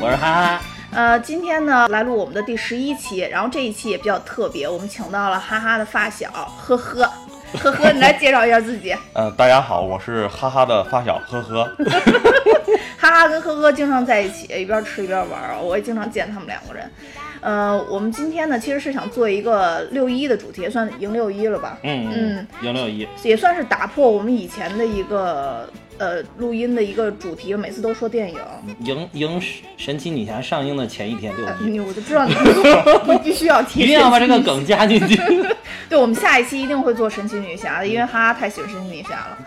我是哈哈。呃，今天呢来录我们的第十一期，然后这一期也比较特别，我们请到了哈哈的发小，呵呵，呵呵，你来介绍一下自己。呃，大家好，我是哈哈的发小，呵呵。哈哈跟呵呵经常在一起，一边吃一边玩，我也经常见他们两个人。呃，我们今天呢，其实是想做一个六一的主题，算迎六一了吧？嗯嗯，迎六一也算是打破我们以前的一个呃录音的一个主题，每次都说电影。迎迎神奇女侠上映的前一天六一，我就知道你你必须要提，一定要把这个梗加进去。对，我们下一期一定会做神奇女侠的，因为哈哈太喜欢神奇女侠了。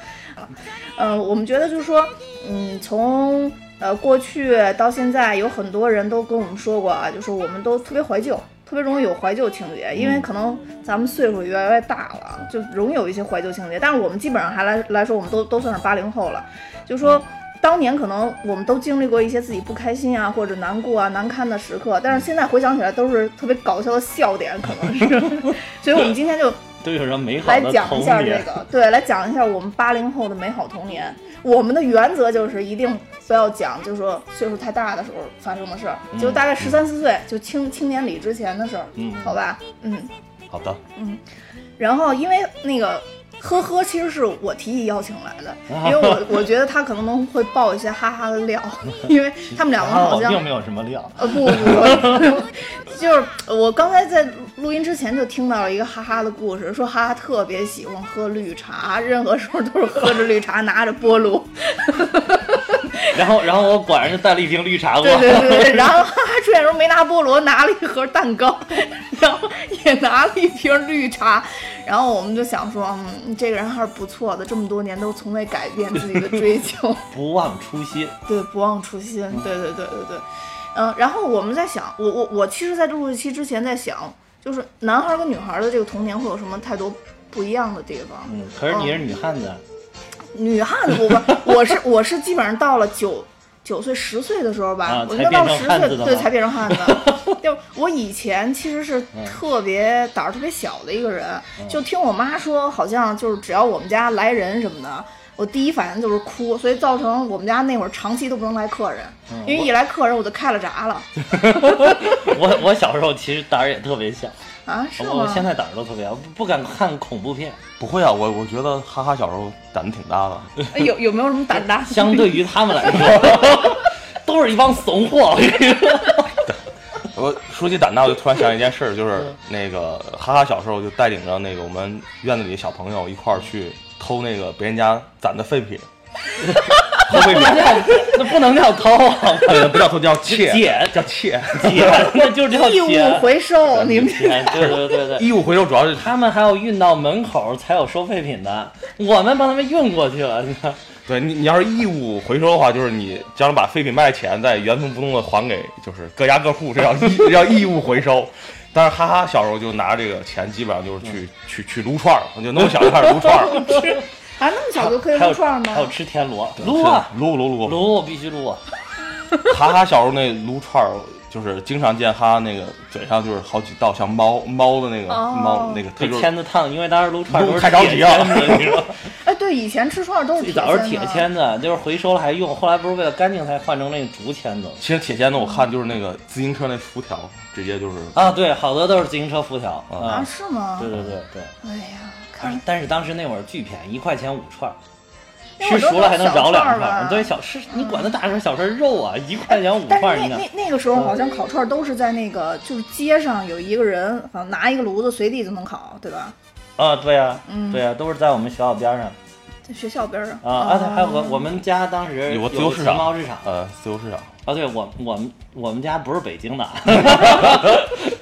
嗯，我们觉得就是说，嗯，从。呃，过去到现在，有很多人都跟我们说过啊，就是我们都特别怀旧，特别容易有怀旧情节，因为可能咱们岁数越来越大了，就容易有一些怀旧情节。但是我们基本上还来来说，我们都都算是八零后了，就说当年可能我们都经历过一些自己不开心啊，或者难过啊、难堪的时刻，但是现在回想起来都是特别搞笑的笑点，可能是。所以我们今天就都有什美好来讲一下这个，对，来讲一下我们八零后的美好童年。我们的原则就是一定不要讲，就是说岁数太大的时候发生的事儿，就大概十三四岁，就青青年礼之前的事儿，嗯，好吧，嗯，好的，嗯，然后因为那个呵呵，其实是我提议邀请来的，因为我我觉得他可能能会爆一些哈哈的料，因为他们两个好像并没有什么料，呃不不。就是我刚才在录音之前就听到了一个哈哈的故事，说哈哈特别喜欢喝绿茶，任何时候都是喝着绿茶，拿着菠萝。然后，然后我果然就带了一瓶绿茶过来。对对对对。然后哈哈出现时候没拿菠萝，拿了一盒蛋糕，然后也拿了一瓶绿茶。然后我们就想说，嗯，这个人还是不错的，这么多年都从未改变自己的追求，不忘初心。对，不忘初心。对对对对对。嗯，然后我们在想，我我我其实，在录这期之前在想，就是男孩跟女孩的这个童年会有什么太多不一样的地方？嗯，可是你是女汉子，女汉子不不，我是我是基本上到了九九岁十岁的时候吧，我该到十岁对才变成汉子。就我以前其实是特别胆儿特别小的一个人，就听我妈说，好像就是只要我们家来人什么的。我第一反应就是哭，所以造成我们家那会儿长期都不能来客人，因为一来客人我就开了闸了。我我小时候其实胆儿也特别小啊，是吗？我现在胆儿都特别小，不敢看恐怖片。不会啊，我我觉得哈哈小时候胆子挺大的。有有没有什么胆大？相对于他们来说，都是一帮怂货。我说起胆大，我就突然想一件事，就是那个哈哈小时候就带领着那个我们院子里的小朋友一块儿去。偷那个别人家攒的废品，偷废品那不能叫偷，不叫偷叫窃，叫窃窃，那就叫义务回收。你们对对对对，义务回收主要是他们还要运到门口才有收废品的，我们帮他们运过去了。你看，对你你要是义务回收的话，就是你将把废品卖钱，再原封不动的还给就是各家各户，这叫义叫义务回收。但是哈哈小时候就拿这个钱，基本上就是去去去撸串儿，就那么小就开始撸串儿了。还那么小就可以撸串吗？还有吃田螺，撸啊撸撸撸撸，必须撸啊。哈哈小时候那撸串儿，就是经常见哈哈那个嘴上就是好几道像猫猫的那个猫那个。被签子烫，因为当时撸串儿都是太着急了。哎，对，以前吃串儿都是最早是铁签子，就是回收了还用，后来不是为了干净才换成那个竹签子。其实铁签子我看就是那个自行车那辐条。直接就是啊，对，好多都是自行车辐条啊，是吗？对对对对。哎呀，看，但是当时那会儿巨便宜，一块钱五串，吃熟了还能饶两串。对，小吃你管它大串小串肉啊，一块钱五串。但是那那那个时候好像烤串都是在那个就是街上有一个人，好像拿一个炉子随地就能烤，对吧？啊，对呀，对呀，都是在我们学校边上。在学校边上啊啊！对，还有个我们家当时有个自由市场，市场，呃，自由市场。啊，对我我们我们家不是北京的，是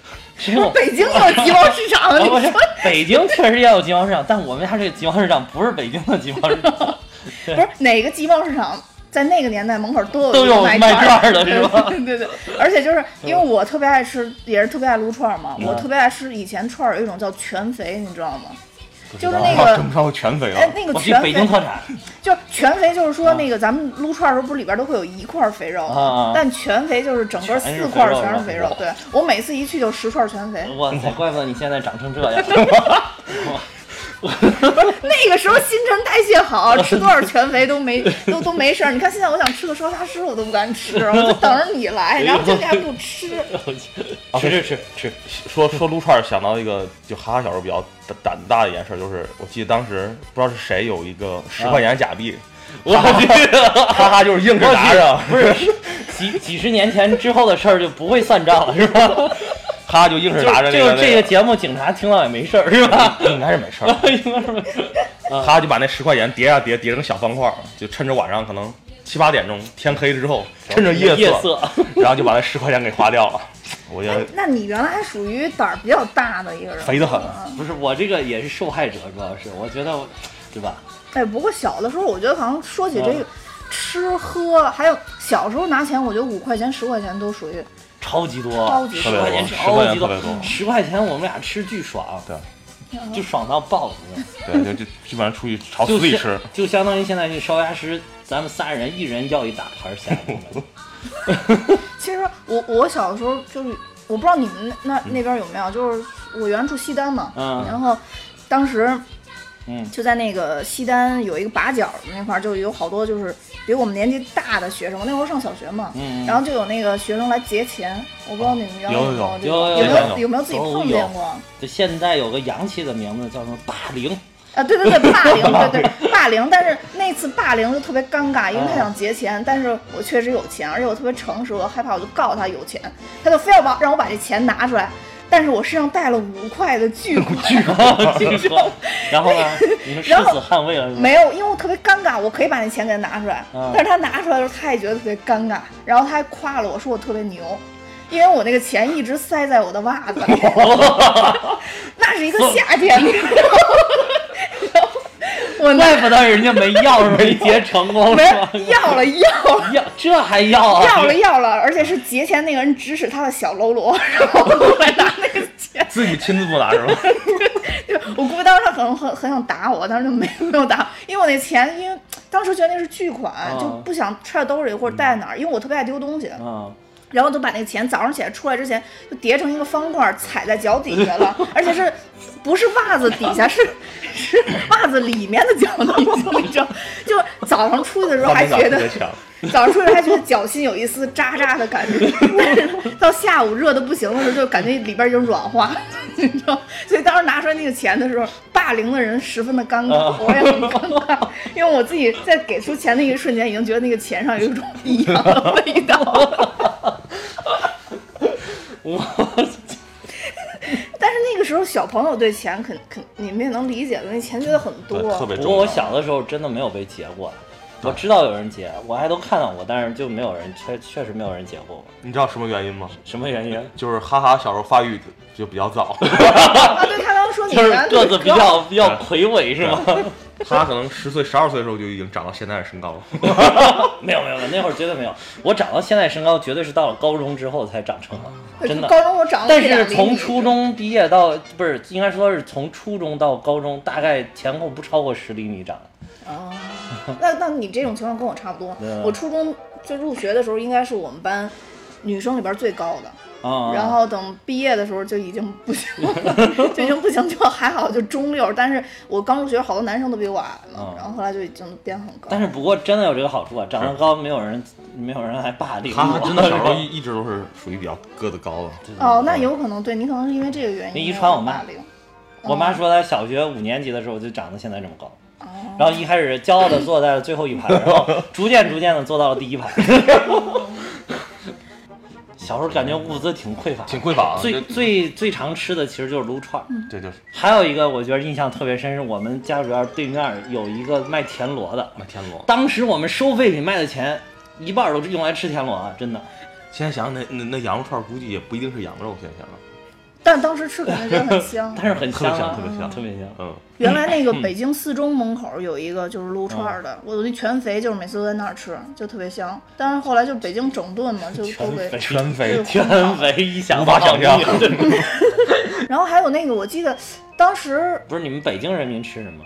北京有集贸市场。不是，北京确实也有集贸市场，但我们家这个集贸市场不是北京的集贸市场。不是哪个集贸市场在那个年代门口都有都有卖串的是吧？对对对，而且就是因为我特别爱吃，也是特别爱撸串嘛。我特别爱吃以前串有一种叫全肥，你知道吗？就是那个，全肥了？哎，那个全肥，北京特产。就全肥，就是说那个咱们撸串的时候，不是里边都会有一块肥肉啊？但全肥就是整个四块全是肥肉。对，我每次一去就十串全肥。哇塞，怪不得你现在长成这样。那个时候新陈代谢好，吃多少全肥都没都都没事儿。你看现在我想吃个烧虾师，我都不敢吃，我 就等着你来，然后今天还不吃。吃吃吃吃。说说撸串儿，想到一个就哈哈小时候比较胆胆大的一件事，就是我记得当时不知道是谁有一个十块钱假币，我去，哈哈就是硬是拿着，不是几几十年前之后的事儿就不会算账了，是吧？哈哈就硬是拿着那个就这个节目，警察听到也没事儿，是吧？应该是没事儿，应该是没事儿。哈哈就把那十块钱叠啊叠，叠成小方块儿，就趁着晚上可能七八点钟天黑之后，趁着夜夜色，然后就把那十块钱给花掉了。我觉得那你原来还属于胆儿比较大的一个人，肥得很嗯不是我这个也是受害者，主要是我觉得，对吧？哎，不过小的时候，我觉得好像说起这嗯个吃喝，还有小时候拿钱，我觉得五块钱、十块钱都属于超级多，超级十块钱多超级10块钱特别多。十块钱我们俩吃巨爽，对。就爽到爆，对，就就基本上出去朝就死里吃。就相当于现在去烧鸭师，咱们仨人一人要一大盘虾。其实我我小的时候就是，我不知道你们那那那边有没有，就是我原来住西单嘛，嗯。然后当时嗯。就在那个西单有一个把角那块儿，就有好多就是比我们年纪大的学生，我那会儿上小学嘛，嗯然后就有那个学生来劫钱，我不知道你们原来有有没有这有有个有没有有有没有自己碰见过？就现在有个洋气的名字叫什么霸凌，啊，对对对，霸凌，对对霸凌。但是那次霸凌就特别尴尬，因为他想劫钱，但是我确实有钱，而且我特别诚实，我害怕我就告诉他有钱，他就非要把让我把这钱拿出来，但是我身上带了五块的巨款，巨款，然后呢，你们誓然后死捍卫了？没有，因为我特别尴尬，我可以把那钱给他拿出来，嗯但是他拿出来的时候他也觉得特别尴尬，然后他还夸了我说我特别牛。因为我那个钱一直塞在我的袜子里，那是一个夏天，你知道吗？我那怪不得人家没要是 没结成功，没？要了要了。要 这还要啊？要了要了，而且是劫钱那个人指使他的小喽啰，然后过来拿那个钱。自己亲自不拿是吧？就我估计当时他可能很很想打我，但是就没没有打，因为我那钱，因为当时觉得那是巨款，啊就不想揣兜里或者带哪儿，因为我特别爱丢东西。嗯，然后就把那个钱早上起来出来之前就叠成一个方块，踩在脚底下了，而且是不是袜子底下，是是袜子里面的脚底下，你知道？就早上出去的时候还觉得。早上出去还觉得脚心有一丝扎扎的感觉，但 是到下午热的不行的时候，就感觉里边已经软化了，你知道？所以当时拿出来那个钱的时候，霸凌的人十分的尴尬，啊我也很尴尬，因为我自己在给出钱的一个瞬间，已经觉得那个钱上有一种异样的味道。我 但是那个时候小朋友对钱肯肯你们也能理解的，那钱觉得很多，特别重要。不过我小的时候真的没有被劫过，我知道有人劫，我还都看到过，但是就没有人确确实没有人劫过我。你知道什么原因吗？什么原因？就是哈哈小时候发育就比较早，啊，对他刚刚说你就是个子比较比较魁伟是吗？他可能十岁、十二岁的时候就已经长到现在的身高了。没有没有，那会儿绝对没有。我长到现在身高，绝对是到了高中之后才长成的，真的。高中我长了但是从初中毕业到不是，应该说是从初中到高中，大概前后不超过十厘米长。哦，那那你这种情况跟我差不多。我初中就入学的时候，应该是我们班女生里边最高的，啊，然后等毕业的时候就已经不行了，就已经不行，就还好就中六。但是我刚入学，好多男生都比我矮嘛嗯，然后后来就已经变很高。但是不过真的有这个好处啊，长得高没有人没有人来霸凌哈哈我，真的小时候一一直都是属于比较个子高的。哦，那有可能对你可能是因为这个原因。遗传我妈霸凌。我妈说她小学五年级的时候就长得现在这么高，哦，然后一开始骄傲的坐在了最后一排，然后逐渐逐渐的坐到了第一排。小时候感觉物资挺匮乏，挺匮乏的最最最常吃的其实就是撸串儿。这就是还有一个我觉得印象特别深，是我们家主院对面有一个卖田螺的，卖田螺。当时我们收废品卖的钱一半儿都是用来吃田螺啊，真的。现在想想那那那羊肉串估计也不一定是羊肉，现在想想，但当时吃肯定觉得很香。但是很特别香啊，特别香特别香。嗯，原来那个北京四中门口有一个就是撸串的，我那全肥就是每次都在那儿吃，就特别香。但是后来就北京整顿嘛，就都给。全肥全肥一想无法想象 然后还有那个，我记得当时不是你们北京人民吃什么？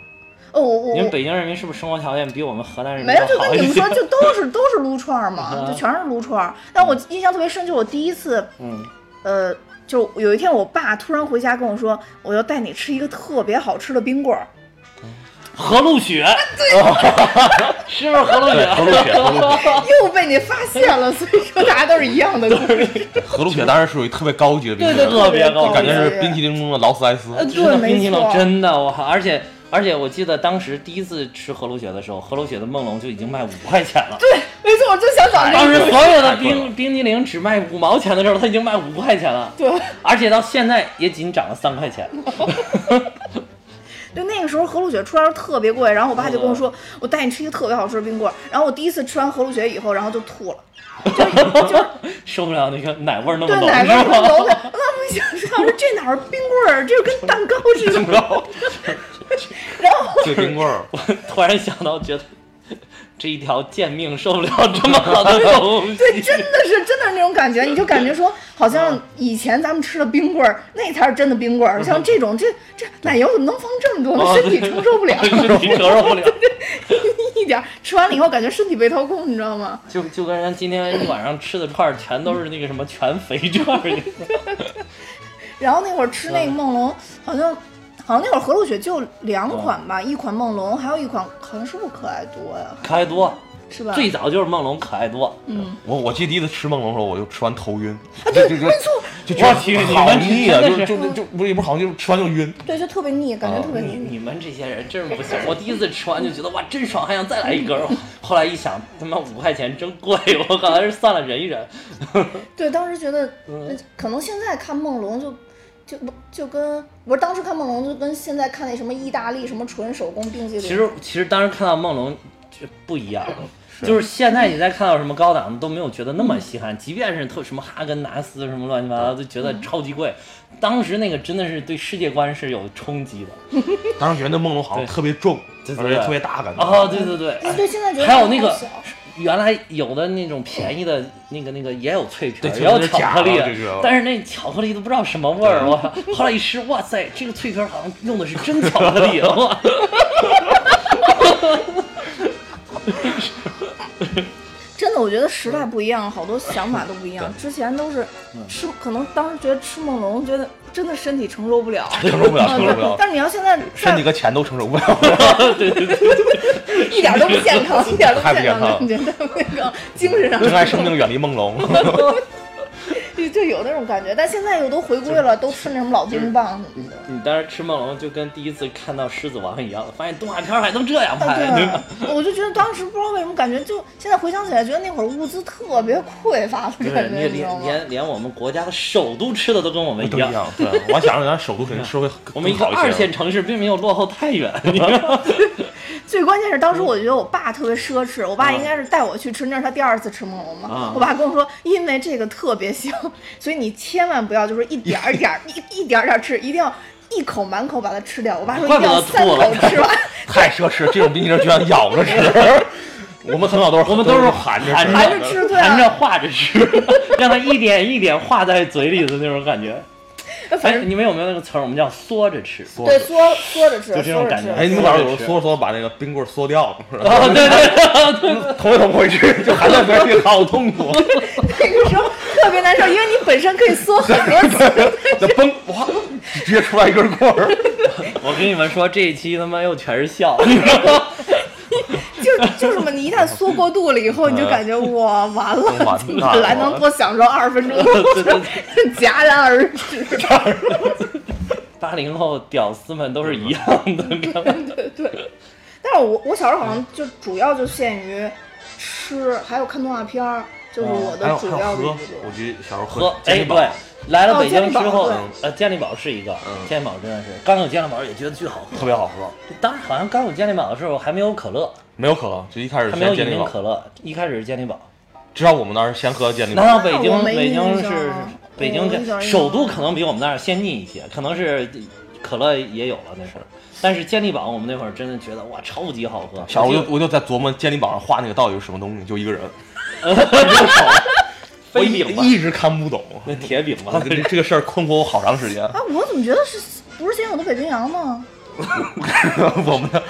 哦，我我你们北京人民是不是生活条件比我们河南人民没有，就跟你们说，？就都是都是撸串儿嘛，嗯 就全是撸串儿。但我印象特别深，就我第一次，嗯，呃，就有一天我爸突然回家跟我说，我要带你吃一个特别好吃的冰棍儿。和路雪，是不是和路，雪？和路雪，又被你发现了，所以说大家都是一样的故事。和路雪当然属于特别高级的冰淇淋，对对特别高级感觉是冰淇淋中的劳斯莱斯。对没冰淇淋真的我靠！而且而且我记得当时第一次吃和路雪的时候，和路雪的梦龙就已经卖五块钱了。对，没错，我就想找个当。时所有的冰冰激凌只卖五毛钱的时候，它已经卖五块钱了，对，而且到现在也仅涨了三块钱。就那个时候和路雪出来的时候特别贵，然后我爸就跟我嗯说，我带你吃一个特别好吃的冰棍儿。然后我第一次吃完和路雪以后，然后就吐了，就就受不了那个奶味儿那么浓对，奶味儿很是吧？浓的。我说，这哪儿冰棍儿，这就跟蛋糕似的。然后就冰棍儿，我突然想到，觉得这一条贱命受不了这么好的 东西。对，真的是真的是那种感觉，你就感觉说，好嗯像以前咱们吃的冰棍儿，那才是真的冰棍儿。像这种，这这奶油怎么能放这么多呢？哦身体承受不了，身体承受不了。一点儿吃完了以后，感觉身体被掏空，你知道吗？就就跟人今天一晚上吃的串儿全都是那个什么全肥串儿，然后那会儿吃嗯那个梦龙，好像好像那会儿和路雪就两款吧，一款梦龙，还有一款好像是不是可爱多呀？可爱多，是吧？最早就是梦龙可爱多。嗯，我我记得第一次吃梦龙的时候，我就吃完头晕，啊对就没错，就觉得好腻啊，就就就就不是也不是好像就吃完就晕。对，就特别腻，感觉特别你腻。你们这些人真是不行！我第一次吃完就觉得哇真爽，还想再来一根儿。后来一想，他妈五块钱真贵，我靠，还是算了忍一忍。对，当时觉得，嗯可能现在看梦龙就。就不就跟我当时看梦龙就跟现在看那什么意大利什么纯手工冰激凌，其实其实当时看到梦龙就不一样，就是现在你再看到什么高档的都没有觉得那么稀罕，即便是特什么哈根达斯什么乱七八糟，都觉得超级贵。当时那个真的是对世界观是有冲击的。当时觉得那梦龙好像特别重，对对对而且特别大，感觉。哦，对对对，哎对，现在觉得还有那个原来有的那种便宜的那个那个也有脆皮也有巧克力但是那巧克力都不知道什么味儿，我靠！后来一吃，哇塞，这个脆皮好像用的是真巧克力，哇！真的，我觉得时代不一样，好多想法都不一样。之前都是嗯吃，可能当时觉得吃梦龙，觉得真的身体承受不了，承受不了，嗯 承受不了，但是你要现在身体再和钱都承受不了。一点都不健康，一点都不健康，健感觉得那个精神上珍爱生命，远离梦龙。就就有那种感觉。但现在又都回归了，都吃那种老冰棒什么的。你当时吃梦龙就跟第一次看到狮子王一样，发现动画片还能这样啊，拍，对吧？我就觉得当时不知道为什么感觉，就现在回想起来，觉得那会儿物资特别匮乏的对，感觉，你你知道吗？连连连我们国家的首都吃的都跟我们一样，一样，对，我还想着咱首都肯定吃会 我们一个更好些二线城市并没有落后太远，你知道吗？最关键是当时我觉得我爸特别奢侈，我爸应该是带我去吃，那是他第二次吃梦龙嘛。啊我爸跟我说，因为这个特别香，所以你千万不要就是一点儿一点儿一一点儿点儿吃，一定要一口满口把它吃掉。我爸说一定要三得吐了口吃完。太奢侈，这种冰淇淋居然咬着吃。我们从小都是我们都是含着吃含含着吃含着化着吃，让它一点一点化在嘴里的那种感觉。哎，反正你们有没有那个词儿？我们叫缩着吃。对缩缩着吃，就这种感觉哎，你们老师有时候缩着缩着把那个冰棍缩掉，是吧哦，对对对，捅也捅不回去，就还在嘴里，好痛苦。那个时候特别难受，因为你本身可以缩很多次。那崩哇，直接出来一根棍儿。我跟你们说，这一期他妈又全是笑，你知道吗？就就是嘛，你一旦缩过度了以后，你就感觉哇完了，本来能多享受二十分钟，对对戛然而止。八零后屌丝们都是一样的，对对，但是我我小时候好像就主要就限于吃，还有看动画片儿，就是我的还有还有喝我记得小时候喝健力宝哎对，来了哦北京之后健力宝对，呃，健力宝是一个嗯，健力宝真的是刚有健力宝也觉得巨好喝。特别好喝，当时好像刚有健力宝的时候还没有可乐，没有可乐，就一开始还没有饮先健力宝。品可乐，一开始是健力宝。至少我们那儿先喝健力宝难。道北京北京是北京首都可能比我们那儿先进一些，可能是可乐也有了那会儿，但是健力宝我们那会儿真的觉得哇超级好喝。小时候我就我就在琢磨健力宝上画那个到底是什么东西，就一个人，飞饼吧，一直看不懂。那铁饼吧，这这个事儿困惑我好长时间。啊，我怎么觉得是不是先有的北冰洋吗？我们的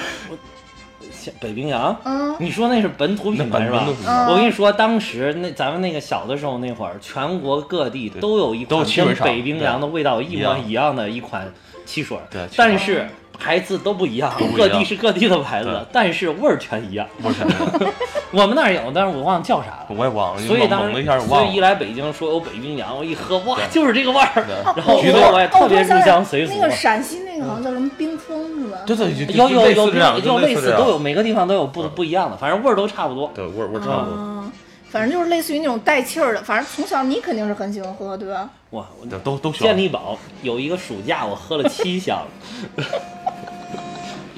北冰洋。嗯，你说那是本土品牌是吧？我跟你说，当时那咱们那个小的时候那会儿，全国各地都有一款跟北冰洋的味道一模一样的一款汽水，对但是牌子都不一样，一样各地是各地的牌子，但是味儿全一样。我们那儿有，但是我忘了叫啥了。我也忘了，所以当时。以一来北京说有北冰洋，我一喝哇，就是这个味儿。然后橘子我我也哦，特别入乡随俗那。个陕西那个好像叫什么冰峰是吧？对对，就有有有就类似这样，有类似都有，每个地方都有不嗯不一样的，反正味儿都差不多。对味儿味儿差不多，嗯，反正就是类似于那种带气儿的，反正从小你肯定是很喜欢喝，对吧？哇，我都都喜欢健力宝有一个暑假我喝了七箱，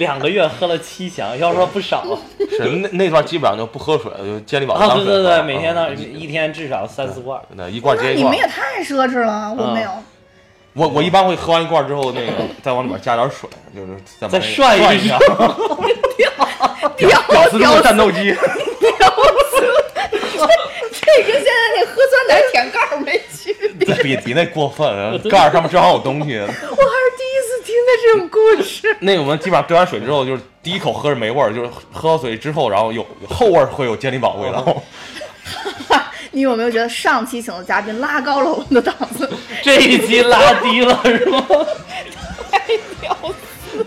两个月喝了七箱，要说不少是那那段基本上就不喝水了，就健力宝啊！当水喝对对对，每天呢嗯一天至少三四罐。那一罐那接一罐你们。也太奢侈了，我没有。我我一般会喝完一罐之后，那个再往里面加点水，就是再把再那个涮一下。屌屌丝中的战斗机，这跟现在那喝酸奶舔盖儿没区别。比比那过分，盖儿上面正好有东西。我还这种故事。那个我们基本上兑完水之后，就是第一口喝是没味儿，就是喝到嘴之后，然后有有后味儿会有健力宝味道。你有没有觉得上期请的嘉宾拉高了我们的档次？这一期拉低了是吗？太屌丝！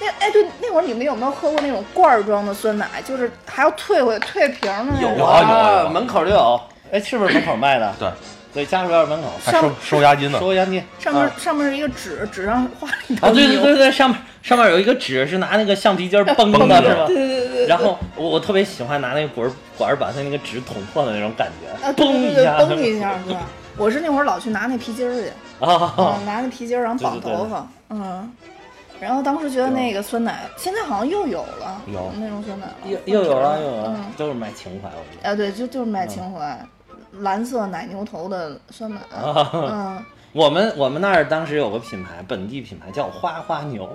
那哎，对，那会儿你们有没有喝过那种罐儿装的酸奶？就是还要退回退瓶儿的那种。有啊有啊有啊门口就有。哎，是不是门口卖的？对，对，家属院门口还收收押金呢。收押金。上面、啊上面是一个纸，纸上画了一啊，对对对对，上面上面有一个纸是拿那个橡皮筋儿绷绷的的是吧？对对对对。然后我我特别喜欢拿那个管儿管儿把它那个纸捅破的那种感觉，啊，对嘣对对，一下，嘣一下，是吧？我是那会儿老去拿那皮筋儿去，啊啊，，拿那皮筋儿然后绑对对对头发，嗯。然后当时觉得那个酸奶，现在好像又有了，有那种酸奶了，又又有了又有了嗯，都是卖情怀，我觉得。啊，对，就就是卖情怀，蓝色奶牛头的酸奶，啊，嗯，我们我们那儿当时有个品牌，本地品牌叫花花牛，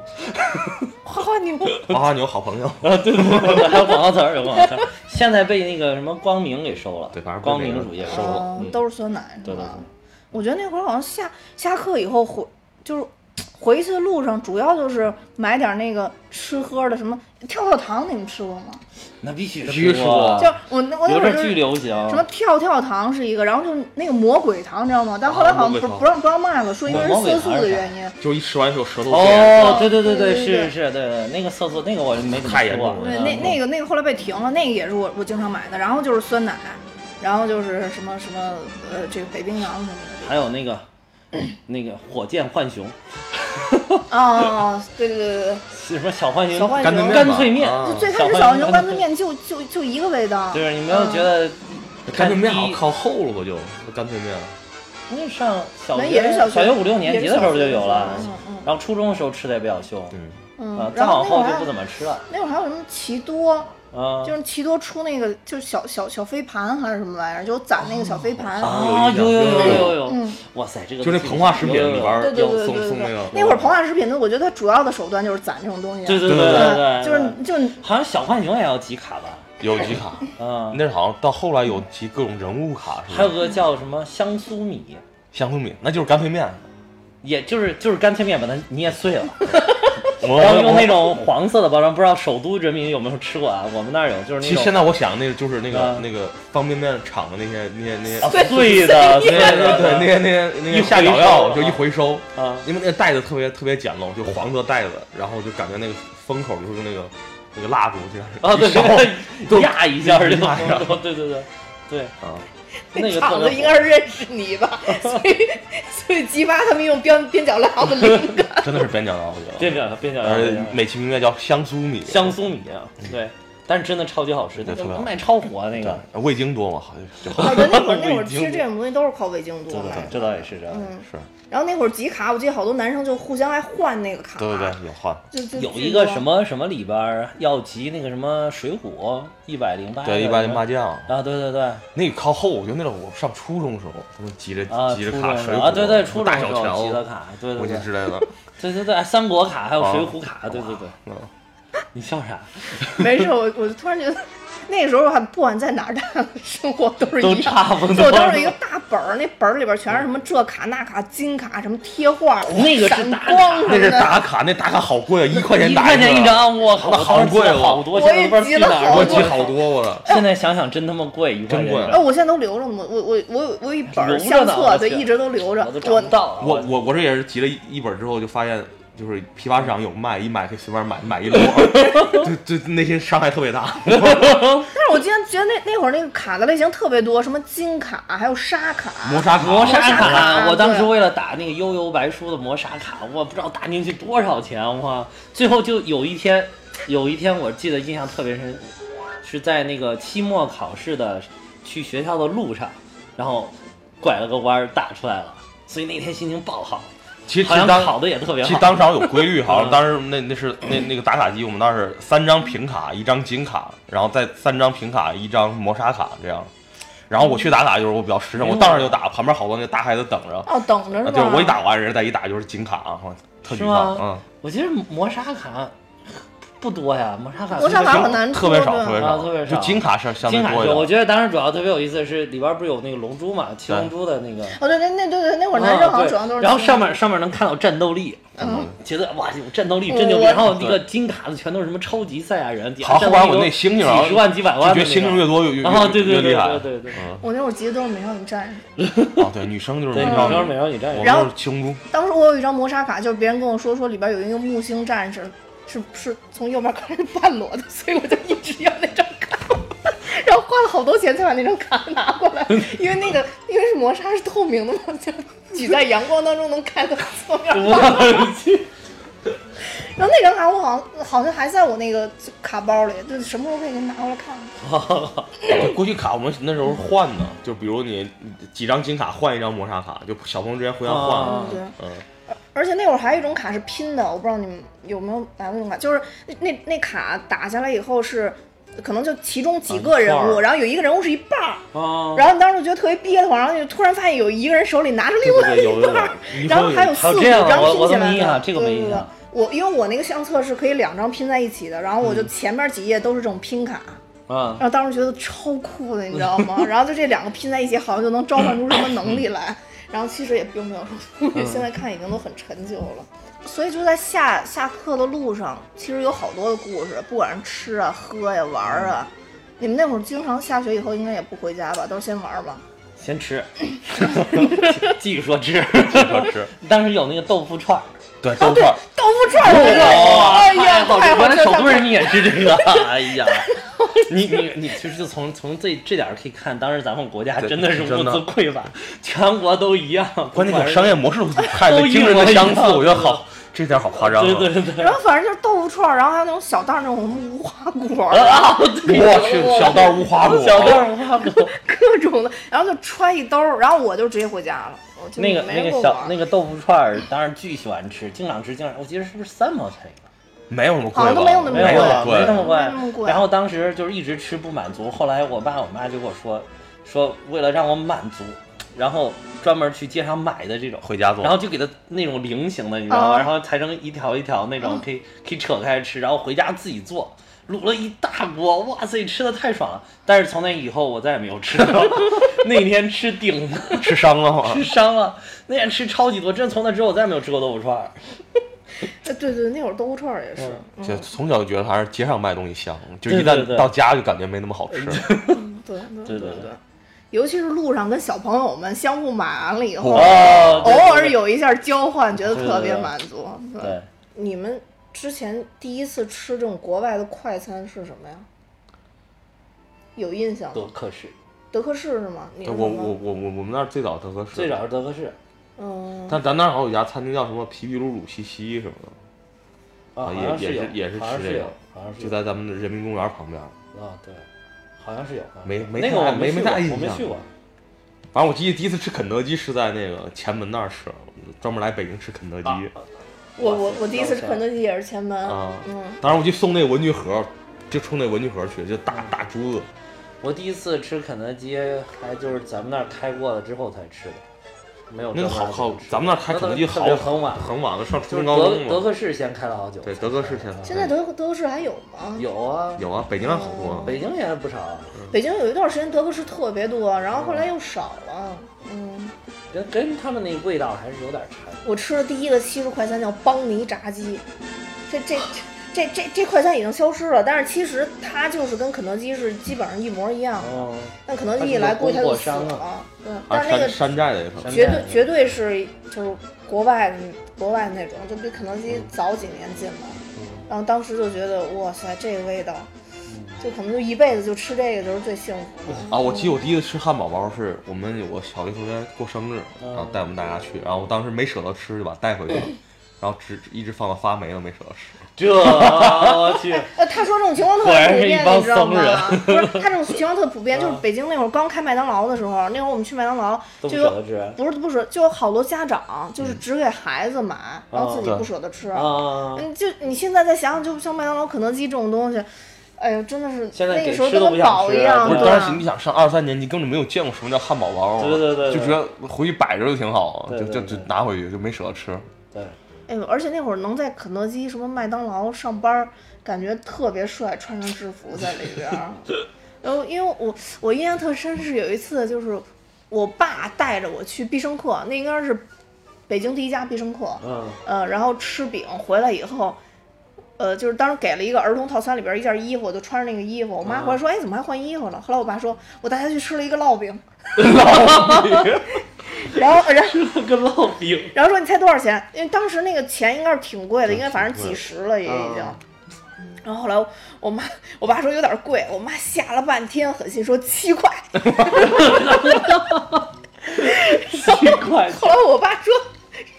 花花牛，花花牛好朋友，啊，对对对对，还有广告词儿，有广告词儿。现在被那个什么光明给收了，对反正光明乳业收了。都是酸奶，是对对吧？我觉得那会儿好像下下课以后回就是回去的路上，主要就是买点那个吃喝的，什么跳跳糖，你们吃过吗？那必须吃过就我那我那会儿就是巨流行。什么跳跳糖是一个，然后就是那个魔鬼糖，你知道吗？但后来好像不不让不让卖了，说因为是色素的原因。就一吃完之后舌头哦，对对对对是是，对对，那个色素那个我没怎么吃过太严重。对，嗯那那个那个后来被停了，那个也是我我经常买的。然后就是酸奶，然后就是什么什么呃，这个北冰洋什么的。还有那个那个火箭浣熊，哦，对对对对。对，什么小浣熊？小浣熊。干脆面干脆面。啊。就最开始小浣熊干干脆脆面就就就一个味道。就是你没有觉得干脆面好靠后了不就干脆面？那上小那学也是小学小学五六年级的时候就有了。也是小学的时候。嗯嗯，然后初中的时候吃的也比较凶，嗯，再然后往后就不那会儿还怎么吃了，那会儿还有什么奇多，啊。就是奇多出那个就是小小小飞盘还是什么玩意儿，就攒那个小飞盘。啊，有有有有有嗯，哇塞，这个就那膨化食品里边儿对对对对那个，那会儿膨化食品的，我觉得它主要的手段就是攒这种东西。对对对对对对，就是就是好像小浣熊也要集卡吧，有集卡，啊，那是好像到后来有集各种人物卡，是吧？还有个叫什么香酥米，香酥米，那就是干脆面。也就是就是干脆面把它捏碎了，我 然后用那种黄色的包装，不知道首都人民有没有吃过啊？我们那儿有，就是那种其实现在我想，那个就是那个啊那个方便面厂的那些那些那些啊碎的，对对对，那些那些那一些下回脚料就一回收，啊，因为那个袋子特别特别简陋，就黄色袋子，然后就感觉那个封口就是那个那个蜡烛这样啊对压一下就压一下对对对对对，啊，那个厂子应该是认识你吧，所以所以激发他们用边边角料的灵感。真的是边角料，我觉得。边角料边角料美其名曰叫香酥米，香酥米啊，对，但是真的超级好吃，对特别好卖超火那对个，味精多嘛，好像就哦，对，那会儿那会儿味精其实这种东西都是靠味精多对对对，卖的。这倒也是这样。嗯，是，然后那会儿集卡，我记得好多男生就互相还换那个卡。对对对，有换，就就有一个什么什么里边儿要集那个什么水浒一百零八，对一百零八将，啊，对对对，那个靠后，我觉得那种我上初中的时候，他们集着啊，集着卡水浒啊，对对，初中时候小乔集的卡，对对对之类的，对对对，三国卡还有啊水浒卡，对对对，嗯，你笑啥？没事，我我突然觉得那时候还不管在哪儿，的生活都是都一样。差不多。就当时一个大本儿，那本儿里边全是什么这卡那卡、金卡，什么贴画，那个是闪打卡那是光什么的。打卡，那打卡好贵啊，一块钱打一块钱一，张，我靠，那好贵哦好多，我也集了好多集好多我的，现在想想真他妈贵，一块钱真贵哎，我现在都留着呢，我我我我有我有一本相册，对，一直都留着我我。我我我这也是集了一一本之后，就发现就是批发市场有卖，一买可以随便买买一摞，就就内心伤害特别大。但是我今天觉得那那会儿那个卡的类型特别多，什么金卡，还有沙卡，磨砂卡，磨砂砂卡我当时为了打那个悠悠白书的磨砂卡，我不知道打进去多少钱，哇！最后就有一天，有一天我记得印象特别深，是在那个期末考试的去学校的路上，然后拐了个弯儿打出来了，所以那天心情爆好，其实当好像考的也特别好。其实当时好像有规律，好像嗯当时那那是那那个打卡机，我们当时三张平卡，一张金卡，然后再三张平卡，一张磨砂卡这样。然后我去打卡就是我比较实诚，我当时就打，旁边好多那大孩子等着，啊哦，等着是吧？就是我一打完，人家再一打就是金卡啊，特沮是吗丧，嗯，我觉得磨砂卡不多呀，磨砂卡磨砂卡特别很难特别少，特别少，啊特别少就金卡是相对多一金卡是，我。觉得当时主要特别有意思的是里边不是有那个龙珠嘛，七龙珠的那个。哦，对，那那对对，那会儿男生好像主要都是然后上面上面能看到战斗力，嗯，觉得哇有战斗力真牛逼。然后那个金卡的全都是什么超级赛亚人，好，后边我那星星，几十万几百万的那就觉得星星越。多越越然后对对对越厉害。对对我那会儿集的都是美少女战士。哦，对，女生就是美少女生美少女战士。然后七龙珠。当时我有一张磨砂卡，就是别人跟我说说里边有一个木星战士，是是从右边开始半裸的，所以我就一直要那张卡，然后花了好多钱才把那张卡拿过来，因为那个因为是磨砂是透明的嘛，就举在阳光当中能看到侧面。然后那张卡我好像好像还在我那个卡包里，就是什么时候可以给你拿过来看看？过去卡我们那时候换的，就比如你几张金卡换一张磨砂卡，就小朋友之间互相换。啊对。嗯，而且那会儿还有一种卡是拼的，我不知道你们有没有拿过那种卡，就是那那那卡打下来以后是，可能就其中几个人物，然后有一个人物是一半儿，啊，然后你当时就觉得特别憋得慌，然后就突然发现有一个人手里拿着另外一半儿有，然后还有四五张拼起来的对对对我因为我那个相册是可以两张拼在一起的，然后我就前面几页都是这种拼卡，啊然后当时觉得超酷的，你知道吗？然后就这两个拼在一起，好像就能召唤出什么能力来。然后其实也并没有什么现在看已经都很陈旧了。所以就在下下课的路上，其实有好多的故事，不管是吃啊、喝呀、玩儿啊。你们那会儿经常下学以后应该也不回家吧？都是先玩儿吧？先吃，继续说吃。继续说吃。当时有那个豆腐串儿，对，豆腐串儿。豆腐串儿我知道，哎呀，好吃！太好了！原来首都人你也是这个，哎呀，你你 你，其实就从从这这点儿可以看，当时咱们国家真的是物资匮乏，全国都一样。关键商业模式太都一惊人的相似，样我觉得好，这点好夸张啊。对对对，然后反正就是豆腐串儿，然后还有那种小袋儿那种什么无花果儿，啊，我去，小袋无花果，小袋儿花 果，各种的，然后就揣一兜儿，然后我就直接回家了。那个那个小那个豆腐串儿，当时巨喜欢吃，经常吃，经常，我记得是不是三毛钱一个？没有那么贵吧？好像都没有那么贵，没那么贵没那么贵然后当时就是一直吃不满足，后来我爸我妈就跟我说，说为了让我满足，然后专门去街上买的这种。回家做。然后就给它那种菱形的，你知道吗？哦然后裁成一条一条那种，可以可以扯开吃，然后回家自己做，卤了一大锅，哇塞，吃的太爽了。但是从那以后我再也没有吃过，那天吃顶了，吃伤了吗？吃伤了。那天吃超级多，真的从那之后我再也没有吃过豆腐串儿。哎对对，那会儿豆腐串儿也是，嗯就从小就觉得还是街上卖东西香，就一对对对旦到家就感觉没那么好吃。嗯对对对对对。尤其是路上跟小朋友们相互买完了以后，哦，偶尔有一下交换，觉得特别满足。对。对，你们之前第一次吃这种国外的快餐是什么呀？有印象吗？德克士，德克士是吗？你我我我我我们那儿最早德克士，最早是德克士。嗯，但咱那儿好像有一家餐厅叫什么皮皮鲁鲁西西什么的，啊，也也是也是好像是有吃这个，好像是有。就在咱们的人民公园旁边。啊，对，好像是有。没没那个没没大印象我没去过。反正我记得第一次吃肯德基是在那个前门那儿吃，专门来北京吃肯德基。啊我我我第一次吃肯德基也是前门，啊嗯，当时我去送那个文具盒，就冲那文具盒去，就大大珠子。我第一次吃肯德基，还就是咱们那儿开过了之后才吃的，没有那个好好，吃咱们那儿开肯德基好很晚，很晚了，上初就是中高中了。德德克士先开了好久。对，德克士现在现在德德克士还有吗？有啊，有啊，北京还好多。北京也不少，北京有一段时间德克士特别多，然后后来又少了。嗯，跟跟他们那个味道还是有点差距。我吃的第一个七十块钱叫邦尼炸鸡，这这 这这这快餐已经消失了，但是其实它就是跟肯德基是基本上一模一样的。哦，但肯德基一来，估计它就死了。对，但是那个山寨的也可能。绝对绝对是就是国外国外那种，就比肯德基早几年进的。然后当时就觉得，哇塞，这个味道，就可能就一辈子就吃这个就是最幸福的。啊，我记得我第一次吃汉堡包是我们有个小学同学过生日，然后带我们大家去，然后我当时没舍得吃，就把它带回去了，然后只一直放到发霉了没舍得吃。这我去，呃，他说这种情况特别普遍，你知道吗？不是，他这种情况特普遍，就是北京那会儿刚开麦当劳的时候，那会儿我们去麦当劳不就有舍得吃不是不是，就有好多家长就是只给孩子买，然后自己不舍得吃。啊！嗯，就你现在再想想，就像麦当劳、肯德基这种东西，哎呦，真的是那个时候跟宝一样，不是，当时你想上二三年级，根本没有见过什么叫汉堡包啊，对对对对就觉得回去摆着就挺好，就就就拿回去，就没舍得吃。对，哎呦，而且那会儿能在肯德基、什么麦当劳上班儿，感觉特别帅，穿上制服在里边儿。然后，因为我我印象特深是有一次，就是我爸带着我去必胜客，那应该是北京第一家必胜客，嗯，呃，然后吃饼回来以后。呃，就是当时给了一个儿童套餐里边一件衣服，我就穿着那个衣服。我妈回来说：“哎，怎么还换衣服了？”后来我爸说：“我带他去吃了一个烙饼。”然后，然后个烙饼，然后说你猜多少钱？因为当时那个钱应该是挺贵的，应该反正几十了也已经。嗯然后后来我妈我爸说有点贵，我妈吓了半天，狠心说七块。七块 后来我爸说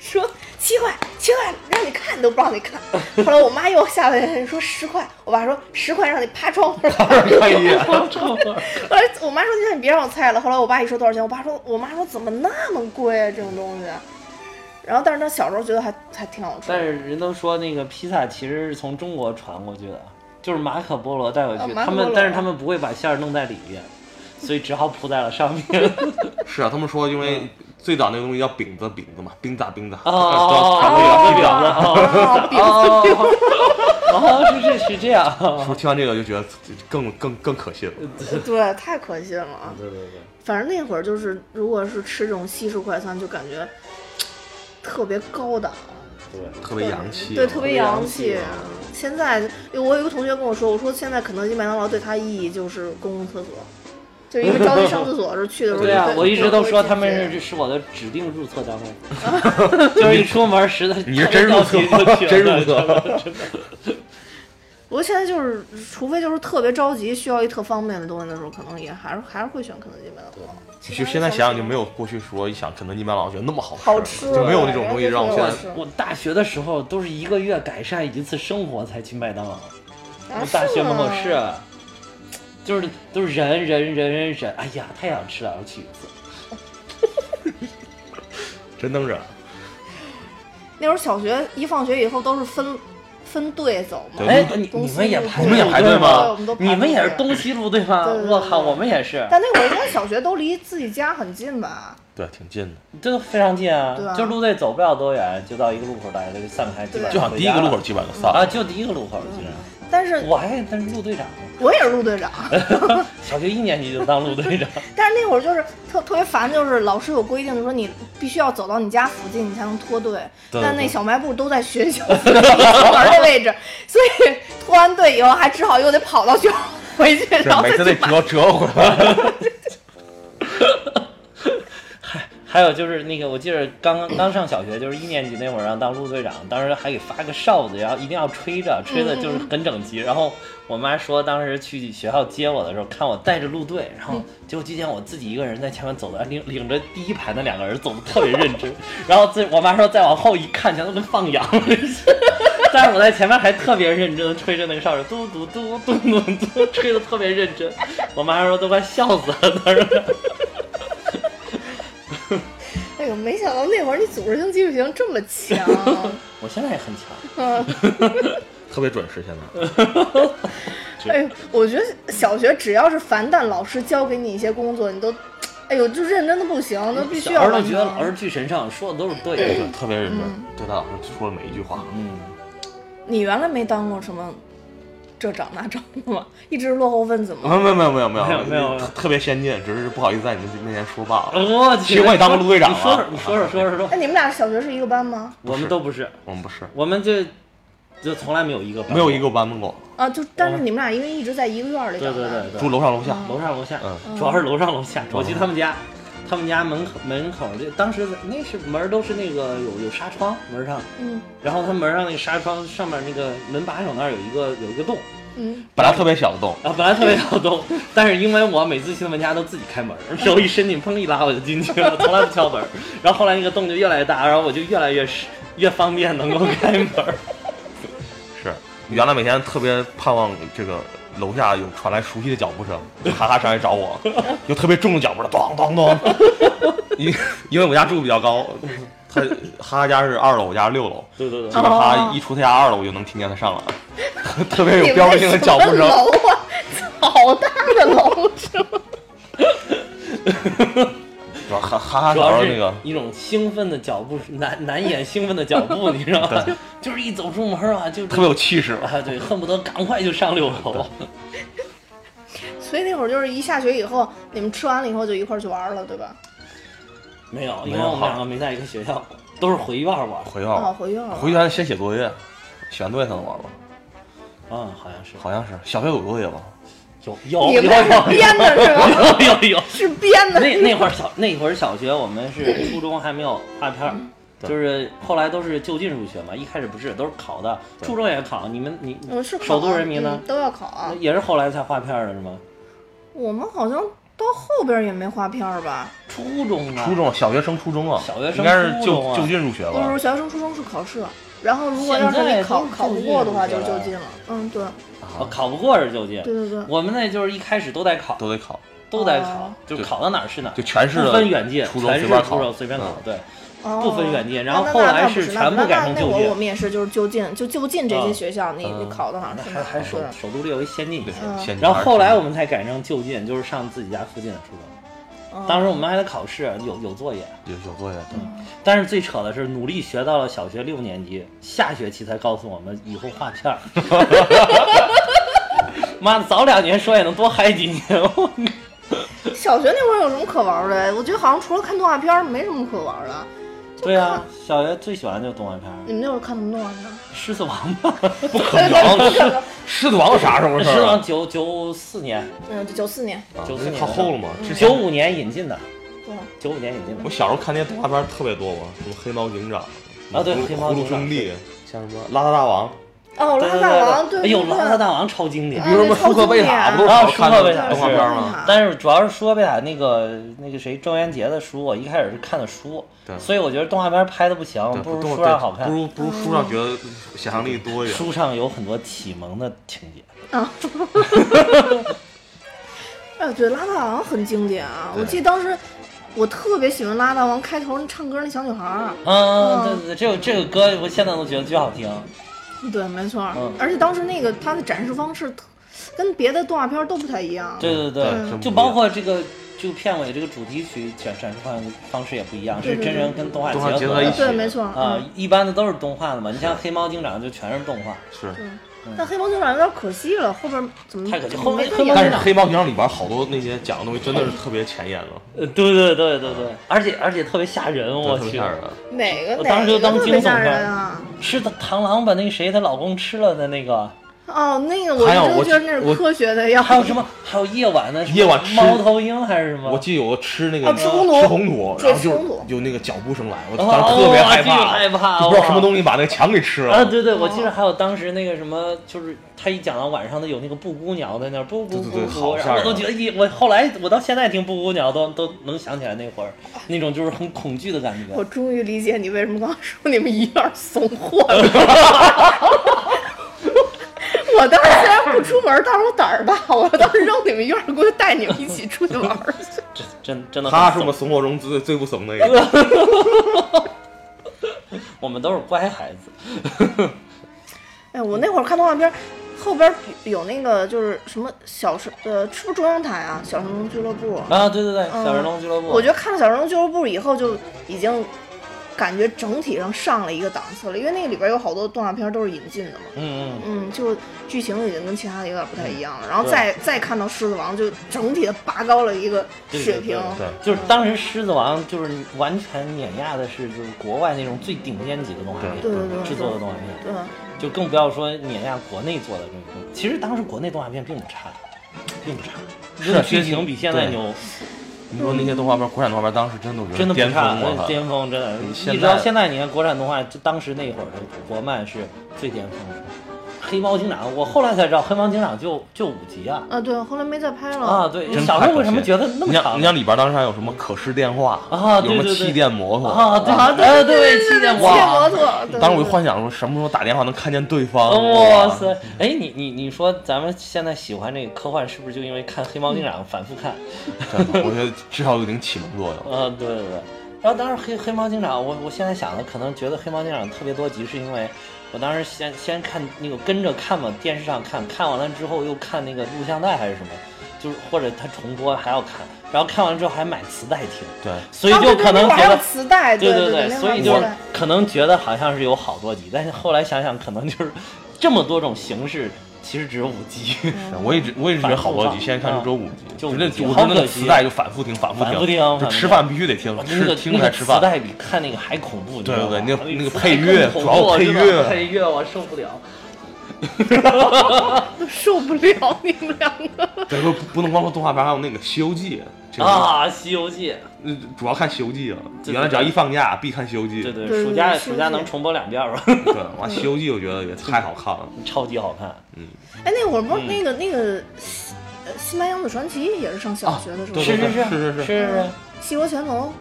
说七块七块，让你看都不让你看。后来我妈又吓了半天说十块，我爸说十块让你趴窗户上。可以，后来我妈说：“那你别让我猜了。”后来我爸一说多少钱，我爸说：“我妈说怎么那么贵啊，这种东西。”然后，但是他小时候觉得还还挺好吃。但是人都说那个披萨其实是从中国传过去的，就是马可波罗带回去，他啊马可波罗们但是他们不会把馅儿弄在里面，所以只好铺在了上面。是啊，他们说因为最早那个东西叫饼子，饼子嘛，冰子冰炸，哦 哦它哦饼哦 哦，是是是这样。说听完这个就觉得更更更可信了。对，太可信了。对对对，反正那会儿就是，如果是吃这种西式快餐，就感觉特别高档，对，特别洋气，对，特别洋气。现在我有一个同学跟我说，我说现在肯德基、麦当劳对他意义就是公共厕所，就因为着急上厕所的时候去的时候，对啊，我一直都说他们是。是是我的指定入厕单位，就是一出门实在 你是真入厕真入厕。不过现在就是，除非就是特别着急需要一特方便的东西的时候，可能也还是还是会选肯德基、麦当劳。其实现在想想就没有过去说一想肯德基、麦当劳觉得那么好吃，好吃就没有那种东西让我现在我大学的时候都是一个月改善一次生活才去麦当劳，啊我大学门口吗是，就是都是忍忍忍忍忍，哎呀太想吃了，我去一次。真能忍。那时候小学一放学以后都是分分队走嘛。哎，你你们也排你们也排队队吗你们也是东西路对吗我靠，我们也是，但那会儿应该小学都离自己家很近吧？对，挺近的，这非常近啊对啊，就路队走不了多远，就到一个路口，大家就散开，基本上就好像第一个路口基本上就散啊，就第一个路口，竟然。但是我还当陆队长呢，我也是陆队长，小学一年级就当陆队长。但是那会儿就是特特别烦，就是老师有规定，就说你必须要走到你家附近，你才能脱队。但那小卖部都在学校门的位置，所以脱完队以后还只好又得跑到学校回去，然对，后每次。得折折回来。还有就是那个，我记得刚刚上小学，就是一年级那会儿，让当路队长，当时还给发个哨子，然后一定要吹着，吹的就是很整齐。然后我妈说，当时去学校接我的时候，看我带着路队，然后结果就见我自己一个人在前面走的，领领着第一排那两个人走的特别认真。然后再我妈说再往后一看，全都跟放羊了。但是我在前面还特别认真的吹着那个哨子，嘟嘟嘟嘟嘟嘟，吹的特别认真。我妈说都快笑死了，当时。哎呦，没想到那会儿你组织性、纪律性这么强。我现在也很强。嗯，特别准时，现在。哎呦，我觉得小学只要是凡但老师教给你一些工作，你都，哎呦，就认真的不行，那必须要完时候觉得老。师巨神圣，说的都是对对的。，特别认真，对他老师说的每一句话。嗯，你原来没当过什么这长那长的吗？一直是落后分子吗？没有没有没有没有没有没有没有特特别先进，只是不好意思在你们面前说罢了。我去，其实我也当过陆队长你说说啊，你说说说说说哎，，你们俩小学是一个班吗？我们都不是，我们不是，我们就就从来没有一个班没有一个班过，啊，就但是你们俩因为一直在一个院里对长大。对对对，住楼上楼下。楼上楼下，嗯主要是楼上楼下。我去他们家，他们家门口门口这当时那是门都是那个有有纱窗门上，嗯。然后他门上那个纱窗上面那个门把手那儿有一个有一个洞。嗯，本来特别小的洞，啊，本来特别小的洞，但是因为我每次去他们家都自己开门，手一伸进，砰一拉我就进去了，从来不敲门。然后后来那个洞就越来越大，然后我就越来越是越方便能够开门。是。原来每天特别盼望这个楼下有传来熟悉的脚步声，哈哈上来找我，有特别重的脚步声，咚咚咚。因因为我家住的比较高，他哈哈家是二楼，我家是六楼，对对对基，本上一出他家二楼，我就能听见他上来了，特别有标志性的脚步声。好大的楼是吗？主要哈哈哈主要是那个一种兴奋的脚步，难难掩兴奋的脚步，你知道吗？就就是一走出门啊，就特别有气势，啊，对，恨不得赶快就上六楼。所以那会儿就是一下学以后，你们吃完了以后就一块儿去玩了，对吧？没有，因为我们两个没在一个学校，都是回院玩。回哦，校回院了。回去还得先写作业，写完作业才能玩吧？嗯，好像是好像是小学有作业吧？有有你有们是编的是吗？有有有。是编的。那那会儿小那会儿小学，我们是初中还没有画片儿，就是后来都是就近入学嘛。一开始不是都是考的，初中也考。你们你我是考首都人民呢嗯，都要考啊。也是后来才画片儿的是吗？我们好像到后边也没画片儿吧？初中啊，初中小学升初中啊，小学生应该是就初中啊就近入学不是，吧？小学生、初中是考试，然后如果要是你考考不过的话，就就近了。嗯，对，哦考不过是就近。对对对。我们那就是一开始都得考，都得考，都得考哦，就考到哪儿是哪儿，就全是不分远近，初中全是随便考初中随便考嗯，对。哦不分远近然后后来是是全部改成就近我我们也是就是就近就就近这些嗯学校，你你嗯考到哪儿是哪。还还首对首都略微先进一些。然后后来我们才改成就近，就是上自己家附近的初中。嗯当时我们还得考试，有有作业。有有作业，对但是最扯的是，努力学到了小学六年级，下学期才告诉我们以后画片儿。妈的，早两年说也能多嗨几年。小学那会儿有什么可玩的？我觉得好像除了看动画片儿，没什么可玩的。就对啊，小学最喜欢的就是动画片，你们那会儿看什么动画片？《狮子王》吗，不可能，狮子王啥时候《的狮子王》？九九四年，嗯，九四年。九四年那靠后了嘛？之前九五年引进的，对，九五年引进的我。小时候看那些动画片特别多嘛，什么黑猫警长啊对黑猫警长兄弟，像什么邋遢大王，哦，对邋遢大王，对，哎呦，对邋遢大王超经典啊。比如什么舒克贝塔，不都是啊好看的舒克贝塔动画片吗？但是主要是舒克贝塔那个那个谁郑渊洁的书，我一开始是看的书，对所以我觉得动画片拍的不行，不如对书上好看。不如不如书上觉得想象力多一点。书上有很多启蒙的情节。啊 哎，对，邋遢大王很经典啊！我记得当时我特别喜欢邋遢大王开头那唱歌那小女孩儿。嗯，对对对，这个这个歌我现在都觉得巨好听。对，没错。嗯而且当时那个它的展示方式特跟别的动画片都不太一样。对对对就包括这个这个片尾这个主题曲展展示方方式也不一样，是真人跟动画结合的对，没错。啊嗯，一般的都是动画的嘛。你像黑猫警长就全是动画，是，但黑猫警长有点可惜了，后边怎么太可惜后面没个演黑猫警长但是黑猫警长里边好多那些讲的东西真的是特别前沿了，呃，对对对对对，而且而且特别吓人，我去特别吓，人。哪个我当时就哪个当惊悚片啊？是的，螳螂把那个谁她老公吃了的那个，哦，那个我还有我觉得那我是科学的药还有什么？还有夜晚的夜晚吃猫头鹰还是什么？我记得有个吃那个啊吃红土吃红土，然后就有那个脚步声来，我哦当时特别害巨怕，害怕就不知道什么东西把那个墙给吃了。啊！对对，我记哦得还有当时那个什么，就是他一讲到晚上的有那个布谷鸟在那儿布布对对对布布，好然后我都觉得一我后来我到现在听布谷鸟都都能想起来那会儿那种就是很恐惧的感觉。我终于理解你为什么刚刚说你们一院怂货了。我当时虽然不出门，但是我胆儿大，我到时候扔你们院儿过去，带你们一起出去玩儿 去。真真真的他是我们怂货中最最不怂的一个。我们都是乖孩子。哎，我那会儿看动画片，后边有那个就是什么小神呃，是不是中央台啊？小神龙俱乐部。啊，对对对，嗯小神龙俱乐部。我觉得看了《小神龙俱乐部》以后，就已经感觉整体上上了一个档次了，因为那个里边有好多动画片都是引进的嘛。嗯嗯，嗯，就剧情已经跟其他的有点不太一样了，然后再再看到《狮子王》，就整体的拔高了一个水平。对，就是当时《狮子王》就是完全碾压的是就是国外那种最顶尖级的动画片对对对制作的动画片，对，就更不要说碾压国内做的这种。其实当时国内动画片并不差，并不差，是论剧情比现在对牛。你说那些动画片，国产动画片当时真的真的不巅差，峰了。巅峰真的。你现一直到现在，你看国产动画，就当时那会儿的国漫是最巅峰的。黑猫警长，我后来才知道黑猫警长就就五集啊。啊，对，后来没再拍了啊，。对，小时候为什么觉得那么像长你？像里边当时还有什么可视电话啊有什么气垫摩托啊，对啊对呃对，气垫切摩，托，当时我就幻想说什么时候打电话能看见对方。哇塞！哎，你你你说咱们现在喜欢这个科幻，是不是就因为看黑猫警长反复看？我觉得至少有一定启蒙作用。啊，对对对。然后当时黑黑猫警长，我我现在想的可能觉得黑猫警长特别多集，是因为我当时先先看那个跟着看嘛，电视上看看完了之后又看那个录像带还是什么，就是或者它重播还要看，然后看完之后还买磁带听，对，所以就可能觉得。磁带，对对对，那所以就可能觉得好像是有好多集，但是后来想想，可能就是这么多种形式，其实只有五集。我一直我一直觉得好多集，现在看就只有五集，就五那集我真的那个好可惜磁带就反复听，反复听就吃饭必须得听，那吃听才吃饭。磁带比看那个还恐怖，你知道吗对对对那个那个配乐主要配乐配乐我受不了 受不了你们两个。对，不不能光说动画片，还有那个《西游记》这个，啊！《西游记呃主要看《西游记》了。原来只要一放假必看《西游记》，》，对对，暑假暑假能重播两遍吧，对，完《西游记》我觉得也太好看了。超级好看。嗯哎，那会儿不是嗯那个那个呃《新白娘子传奇》也是上小学的时候，对对是是是是是是是，西游乾隆，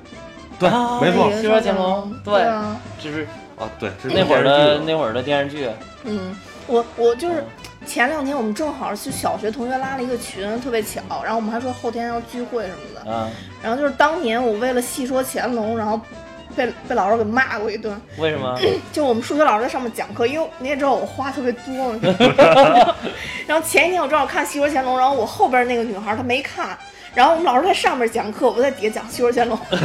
对啊，没错西游乾隆对就是啊，对，那会儿的那会儿的电视剧，嗯，我我就是前两天我们正好是小学同学拉了一个群，特别巧，然后我们还说后天要聚会什么的，嗯，然后就是当年我为了戏说乾隆，然后被被老师给骂过一顿，为什么？就我们数学老师在上面讲课，因为你也知道我话特别多嘛。然后前一天我正好看《戏说乾隆》，然后我后边那个女孩她没看，然后我们老师在上面讲课，我在底下讲《戏说乾隆》，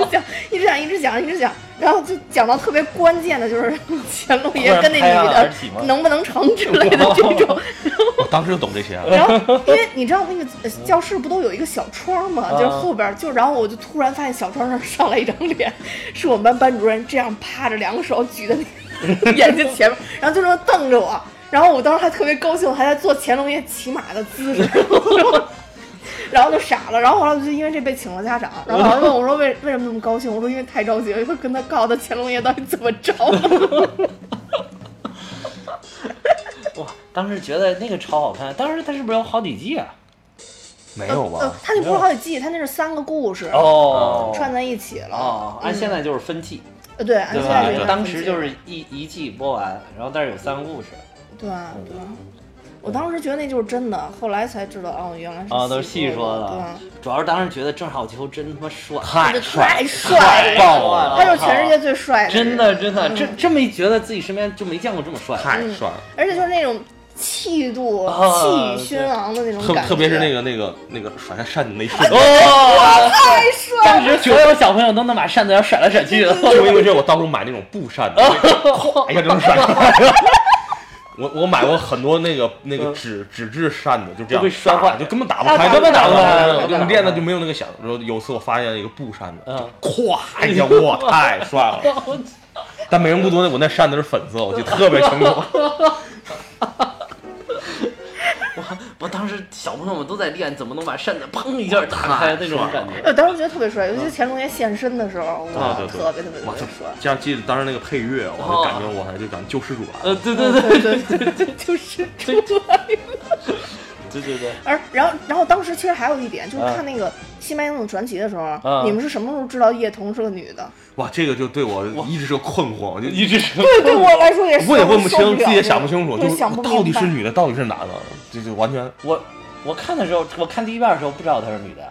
一直讲，一直讲，一直讲，一直讲，然后就讲到特别关键的，就是乾隆爷跟那女的能不能成之类的这种。我当时就懂这些。然后因为你知道那个呃教室不都有一个小窗吗？啊就是后边就，然后我就突然发现小窗上上来一张脸，是我们班班主任这样趴着，两个手举在那 眼睛前面，然后就这么瞪着我。然后我当时还特别高兴，还在做乾隆爷骑马的姿势，然后就傻了。然后后来我就因为这被请了家长，然后老师问我说为为什么那么高兴？我说因为太着急了，会跟他告他乾隆爷到底怎么着。哇，当时觉得那个超好看，当时他是不是有好几季啊？没有呃吧？，他那不是好几季，他那是三个故事、哦，串在一起了。哦，按嗯现在就是分季，呃，对，按现在这？个当时就是一一季播完，然后但是有三个故事，对对。我当时觉得那就是真的，后来才知道哦，原来是啊，都是戏说的。对。主要是当时觉得郑少秋真他妈帅，太帅太帅了，爆了！他就是全世界最帅的，真的真的，嗯这真没觉得自己身边就没见过这么帅。太帅了！而且就是那种气度、啊气宇轩昂的那种感觉，特特别是那个那个那个甩下扇子那一瞬间，哇！太帅当时所有小朋友都能把扇子要甩来甩去的。就因为这我当初买那种布扇子，咵一下就能甩出来。我我买过 很多那个那个纸纸质扇子，就这样摔坏就根本打不啊开，根本打不开用练的就没有那个响。然后有次我发现一个布扇子，嗯咵一下，哇，太帅了！但美人不多，我那扇子是粉色，我记得特别清楚。我我当时小朋友们都在练，怎么能把扇子砰一下打开那种感觉。我当时觉得特别帅，尤其是乾隆爷现身的时候，哇，特别特别特哇，别帅。这样记得当时那个配乐，我就感觉我还就感觉救世主来了。呃，对对对对对对对，就是出来了。对对对，而然后然后当时其实还有一点，就是嗯。看那个《新白娘子传奇》的时候，嗯。你们是什么时候知道叶童是个女的？哇，这个就对我一直是个困惑，我就一直是对，对我来说也是，我也问不清，自己也想不清楚，就想不到底是女的，到底是男的，就就完全我我看的时候，我看第一遍的时候不知道她是女的，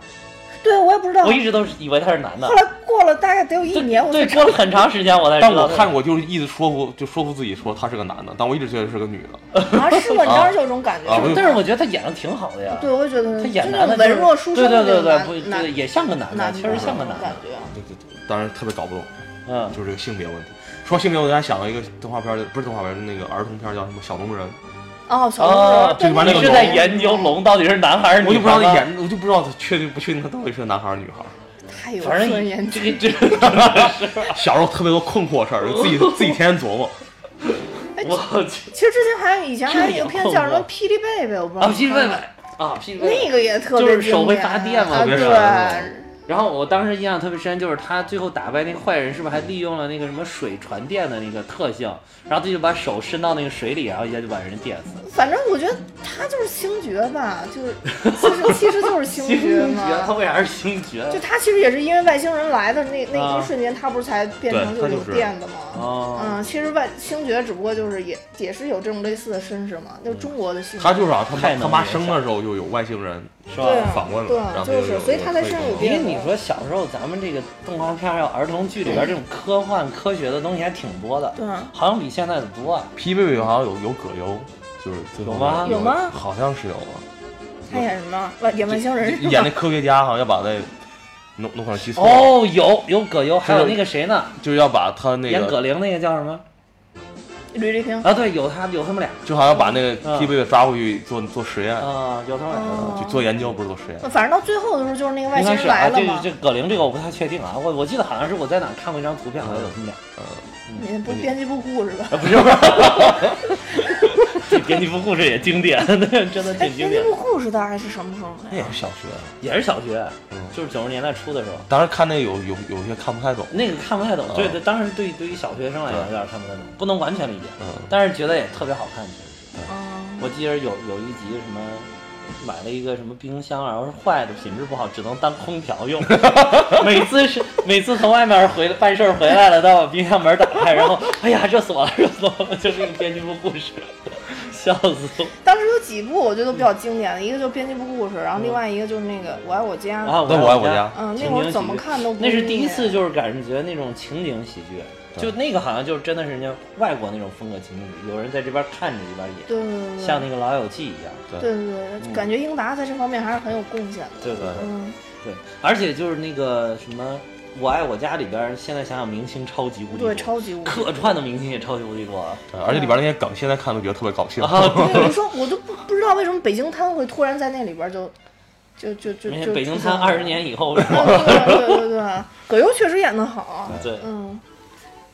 对我也不知道。我一直都是以为他是男的后。来过了大概得有一年，我才对，知道过了很长时间我才知道。但我看过，就是一直说服，就说服自己说他是个男的，但我一直觉得是个女的。啊，是吗？你当时就有这种感觉？但是我觉得他演的挺好的呀。对，我也觉得他演男的文弱书生对对对对，不也像个男的，男确实像个男的。感觉。对对对，当然特别搞不懂，嗯，就是这个性别问题。说性别，我还想到一个动画片儿，不是动画片儿，是那个儿童片儿，叫什么《小龙人》，哦，小哦龙，人，这里边那个你是在研究龙到底是男孩还是女孩我就不知道他吗演，我就不知道他确定不确定他到底是个男孩儿女孩儿。太有反正尊严这个这个，小时候特别多困惑事儿，就自己 自己天天琢磨。我去其实之前还有以前还有一个片叫什么霹雳贝贝》，我不知道啊。霹雳贝贝，啊，霹雳那个也特就是手会发电嘛啊特别对闪然后我当时印象特别深，就是他最后打败那个坏人，是不是还利用了那个什么水传电的那个特性？然后他就把手伸到那个水里，然后一下就把人电死。反正我觉得他就是星爵吧，就是其实其实就是星爵星爵他。为啥是星爵？就他其实也是因为外星人来的那那啊一瞬间，他不是才变成就是电的吗？哦，嗯，其实外星爵只不过就是也也是有这种类似的身世嘛，就是中国的星爵。他就是啊，他太能妈他妈生的时候就有外星人是吧？访问了，就是所以他才身上有因为你说小时候咱们这个动画片儿还有儿童剧里边这种科幻科学的东西还挺多的，对好像比现在的多啊。皮贝贝好像有有葛优，就是有吗有吗好像是有啊，他演什么？外演外星人演那科学家好像要把那弄弄成记错了，哦，有有葛优，还有那个谁呢？就是要把他那个演葛玲那个叫什么？吕丽萍。啊，对，有他有他们俩就好像把那个嗯皮贝贝抓回去做做实验，啊，有他们俩。哦就做研究不是做实验。反正到最后的时候，就是那个外星人来了这嘛。这葛玲这个我不太确定啊，我我记得好像是我在哪看过一张图片，好像有他们俩。你不是编辑部故事吧？啊，不是，这编辑部故事也经典，那真的哎，挺经典编辑部。故事大概是什么时候那？也是小学，也是小学嗯，就是九十年代初的时候。当时看那有有有些看不太懂，那个看不太懂，啊对对，当时对对于小学生来讲有点看不太懂，不能完全理解，嗯，但是觉得也特别好看。其实嗯，我记得有有一集什么。买了一个什么冰箱，然后是坏的，品质不好，只能当空调用。每次是每次从外面回来办事儿回来了，都要把冰箱门打开，然后哎呀热死我了，热死我了，就是那个编辑部故事，笑死我。当时有几部我觉得都比较经典的，一个就是编辑部故事，然后另外一个就是那个我爱我家。啊，那我爱我家嗯，那会儿怎么看都不那是第一次，就是感觉那种情景喜剧，就那个好像就真的是人家外国那种风格情景喜剧，有人在这边看着一边演，对对对对，像那个《老友记》一样。对对对，感觉英达在这方面还是很有贡献的。对对嗯，对，而且就是那个什么《我爱我家》里边，现在想想明星超级无敌多，对，超级无敌。客串的明星也超级无敌多而且里边那些梗现在看都觉得特别搞笑。啊，对，你说我都不不知道为什么北京滩会突然在那里边就就就就就因为北京滩二十年以后 是吧？对对对对对，葛优确实演得好。对，嗯，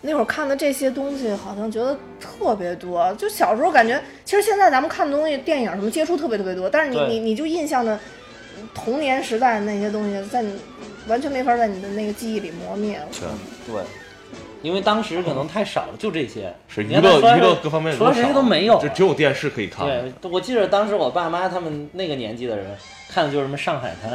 那会儿看的这些东西，好像觉得特别多。就小时候感觉，其实现在咱们看的东西，电影什么接触特别特别多，但是你你你就印象的童年时代那些东西，在你完全没法在你的那个记忆里磨灭了。对，对，因为当时可能太少了，就这些。是娱乐娱乐各方面除了这些都没有就只有电视可以看。对，我记得当时我爸妈他们那个年纪的人看的就是什么《上海滩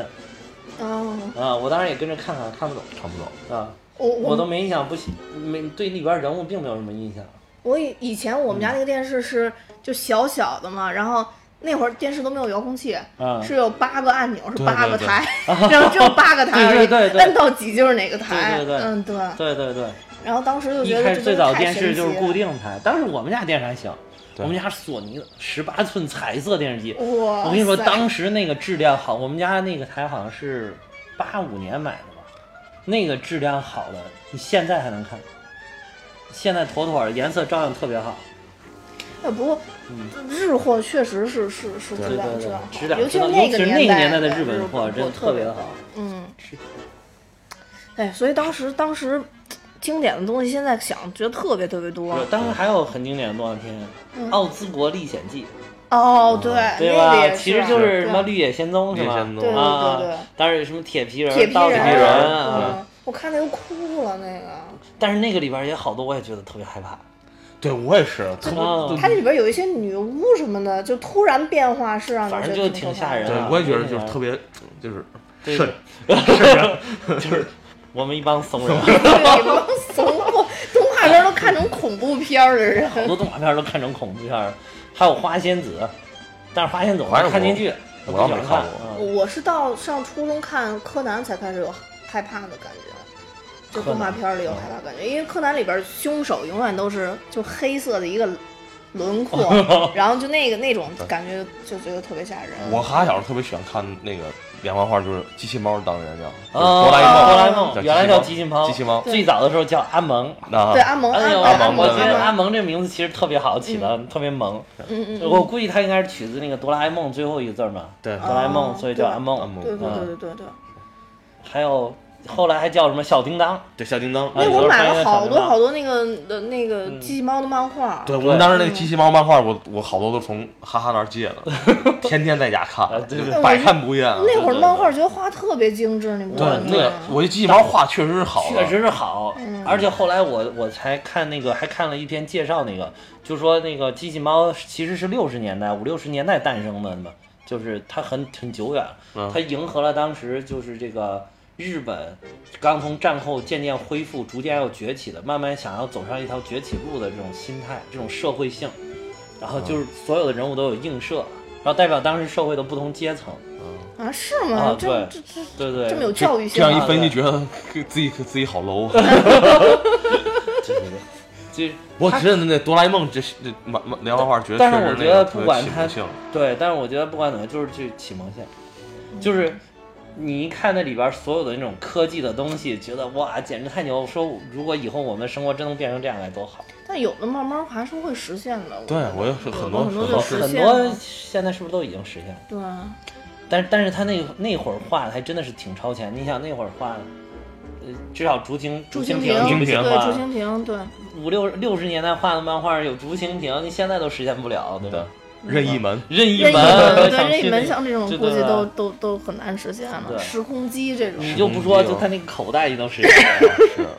啊，》啊，我当时也跟着看看，看不懂看不懂。啊，我我都没印象，不喜没对里边人物并没有什么印象。我以以前我们家那个电视是就小小的嘛，然后。那会儿电视都没有遥控器，啊是有八个按钮，是对对对八个台，然后只有八个台而已，对对对到几就是哪个台，对对对嗯对。对对对，然后当时就觉得最早电视就是固定台，当时我们家电视还行，我们家索尼的十八寸彩色电视机。哇！我跟你说，当时那个质量好，我们家那个台好像是八五年买的吧，那个质量好的，你现在还能看，现在妥妥的，颜色照样特别好。哎，不过日货确实是是是质量质量，好，尤其是那个尤其那个年代的的日本货真的特别好。嗯，哎，所以当时当时经典的东西，现在想觉得特别特别多是。当时还有很经典的动画片嗯《奥兹国历险记哦，对，》，对吧？其实就是什么《绿野仙踪》是吧？绿野仙踪对对啊对对，当时有什么铁皮人、铁皮盗铁皮人人，啊。嗯，我看那都哭了，那个。但是那个里边也好多，我也觉得特别害怕。对我也是，特啊它这里边有一些女巫什么的，就突然变化，是让你反正觉得就挺吓人啊对我也觉得就是特别就是对瘆。就是我们一帮怂人，对，你们怂过，动画片都看成恐怖片儿的人。好多动画片都看成恐怖片儿，还有花仙子，但是花仙子我还是看进去，我不喜欢倒没看过嗯我是到上初中看柯南才开始有害怕的感觉，就动画片儿里有害怕感觉，因为柯南里边凶手永远都是就黑色的一个轮廓，然后就那个那种感觉就觉得特别吓人。我哈小时候特别喜欢看那个连环画，就是机器猫当人叫，哆啦 A 梦，哆啦 A 梦原来叫机器猫，机器猫最早的时候叫阿蒙。啊对，阿蒙，哎呦，阿蒙我觉得阿阿蒙，蒙这名字其实特别好起的，特别萌。嗯嗯我估计他应该是取自那个哆啦 A 梦最后一个字儿嘛，对哆啦 A 梦，哦所以叫阿蒙对对嗯对对对对。还有后来还叫什么小叮当，对小叮当。那会儿买了好多好多。那个的那个机器猫的漫画，对，我们当时那个机器猫漫画，我我好多都从哈哈那儿借的。天天在家看啊，对对百看不厌啊。那会儿漫画觉得画特别精致，你不觉对个？我觉得机器猫画确实是好，确实是好，嗯而且后来我我才看那个，还看了一篇介绍，那个就说那个机器猫其实是六十年代五六十年代诞生的嘛，就是它很很久远，嗯它迎合了当时就是这个日本刚从战后渐渐恢复，逐渐要崛起的，慢慢想要走上一条崛起路的这种心态，这种社会性，然后就是所有的人物都有映射，然后代表当时社会的不同阶层，啊，是吗？啊对这这对对，这么有教育性啊！这样一分析，觉得自己自己好 low。对对对，就我真的那哆啦 A 梦这这漫漫连环画，觉得但是确实我觉得不管它启蒙性。对，但是我觉得不管怎么样，就是去启蒙线，就是你一看那里边所有的那种科技的东西，觉得哇，简直太牛！说如果以后我们的生活真能变成这样该多好！但有的慢慢还是会实现的。对我也是有很多很多很多就实很多现在是不是都已经实现了？对啊，但是但是他那那会儿画的还真的是挺超前。你想那会儿画，呃，至少竹蜻竹蜻蜻蜓，竹蜻蜓对，竹蜻蜓，对，五六六十年代画的漫画有竹蜻蜓，你现在都实现不了，对吧？任意门，任意门，对，任意门像这种估计都都都很难实现了。时空机这种，你就不说，就他那个口袋你都实现了。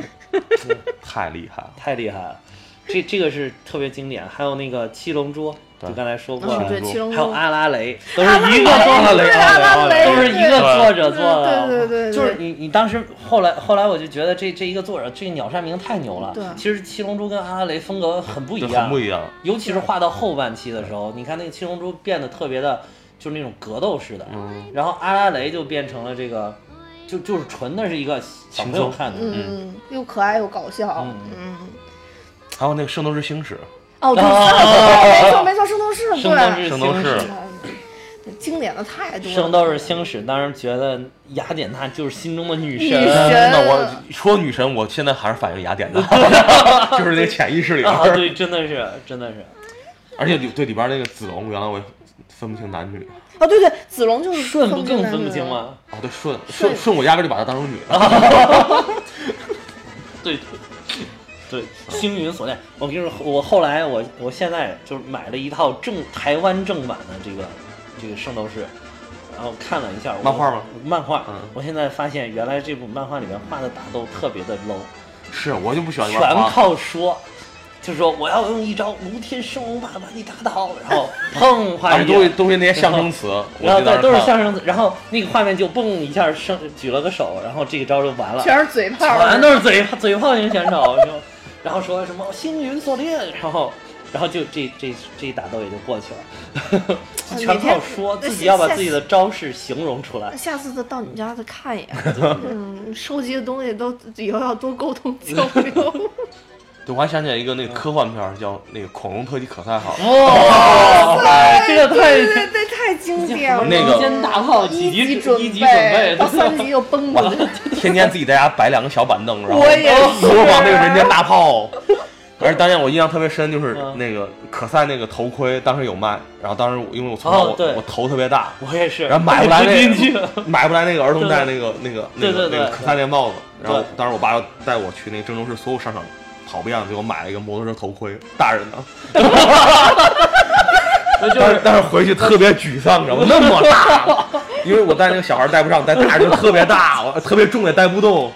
是太厉害了。太厉害了，这这个是特别经典。还有那个七龙珠，对就刚才说过。嗯，了，对，七龙珠，还有阿拉蕾，都是一个作者，对阿拉蕾，都是一个作者做的。对对对对，就是你，你当时后来后来我就觉得这这一个作者，这个鸟山明太牛了。对。其实七龙珠跟阿拉蕾风格很不一样，很不一样。尤其是画到后半期的时候，你看那个七龙珠变得特别的，就是那种格斗式的，嗯，然后阿拉蕾就变成了这个，就就是纯的是一个小朋友看的，嗯，又可爱又搞笑，嗯。嗯。还有那个《圣斗士星矢哦，对，啊 没错没错，圣斗士，圣斗士对，圣斗士星矢嗯经典的太多了。圣斗士星矢，当时觉得雅典娜就是心中的女女神神那我说女神，我现在还是反映雅典娜，就是那个潜意识里边啊，对，真的是，真的是，而且里对里边那个子龙，原来我也分不清男女。哦，对对，子龙就是顺不更分分不清？吗？哦，对，顺顺顺顺，我压根就把她当成女的。对，对，星云锁链。我跟你说，我后来我我现在就是买了一套正台湾正版的这个这个圣斗士。然后看了一下漫画吗？漫画，嗯我现在发现原来这部漫画里面画的打斗特别的 low，是，我就不喜欢全。靠说，就是说我要用一招如天生龙把把你打倒，然后砰 画而且一眼，都是都是那些象声词，然后对都是记得当时看相声词，然后那个画面就嘣一下升举了个手，然后这个招就完了，全是嘴炮，全都是嘴嘴炮型选手，就然后说什么星云锁链，然后然后就这这这一打斗也就过去了，全靠说自己要把自己的招式形容出来。下次再到你家再看一眼，嗯，收集的东西都以后要多沟通交流。对，我还想起来一个那个科幻片儿，叫那个《恐龙特级可赛号》。哇，这个太对对对，太经典了。那个无间大炮几级一级准一级准备，到三级又崩了。天天自己在家摆两个小板凳，然后我也是模仿那个人间大炮。而当年我印象特别深，就是嗯那个可赛那个头盔，当时有卖，然后当时因为我从小我哦我头特别大，我也是，然后买不来那买不来那个儿童戴那个那个那个那个可赛那帽子，然后当时我爸要带我去那个郑州市所有商场跑遍，给我买了一个摩托车头盔，大人的，那就是但是但是回去特别沮丧，你知道吗？那么大，因为我带那个小孩带不上，带大人就特别大，我特别重也带不动，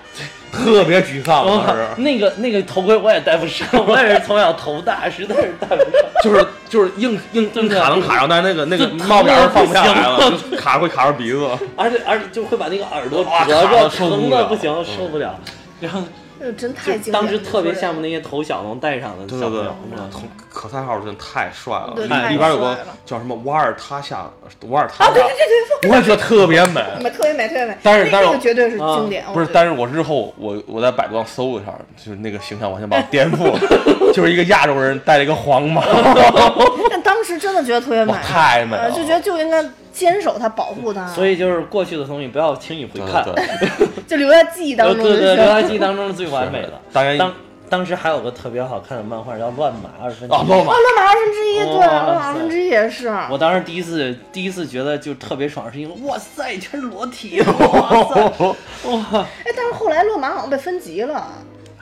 特别沮丧。当时，那个那个头盔我也戴不上，我也是从小头大，实在是戴不上。就是就是硬硬硬卡能卡上，但是那个那个就帽檐儿放不下来了，就卡会卡着鼻子。而且而且就会把那个耳朵哇折着，疼的不行，嗯受不了。然后这真太就经典。当时特别羡慕那些头小能戴上的对对对小朋友，是吧，从可赛号真的太帅了，里边有个叫什么瓦尔塔夏，瓦尔塔夏，啊，对对对对，我也觉得特别美。特别美，特别美。但是但是那个绝对是啊经典，不是，但是我日后我我在百度上搜一下，就是那个形象完全把我颠覆了，就是一个亚洲人戴了一个黄毛，但当时真的觉得特别美，，太美了，呃就觉得就应该坚守它，保护它，所以就是过去的东西不要轻易回看，对对对，就留在记忆当中呃对对，留就在记忆当中是最完美的。当然当当时还有个特别好看的漫画叫《乱马二分之一。啊，》，乱马。哦，乱马二分之一，对，乱马二分之一也是。我当时第一次第一次觉得就特别爽，是因为哇塞，全是裸体，哇塞，哇，哎，但是后来乱马好像被分级了，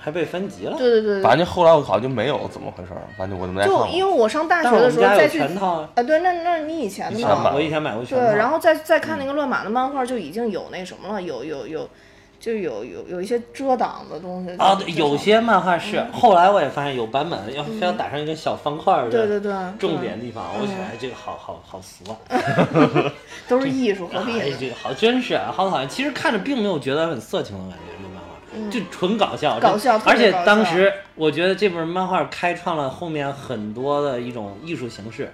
还被分级了。对对对对反正后来我好像就没有怎么回事儿，反正我就没太看就。因为我上大学的时候再去全套啊，啊，对，那那是你以前的嘛，我以前买过全套对，然后再再看那个乱码的漫画，就已经有那什么了，有有有，就有有有一些遮挡的东西啊，对，有些漫画是，后来我也发现有版本要非要打上一个小方块儿的对对对，重点地方，我觉得哎这个好好好俗啊，都是艺术，何必哎呢？这个好真是啊，好讨厌。其实看着并没有觉得很色情的感觉，就纯搞笑，嗯搞笑而且当时我觉得这本漫画开创了后面很多的一种艺术形式。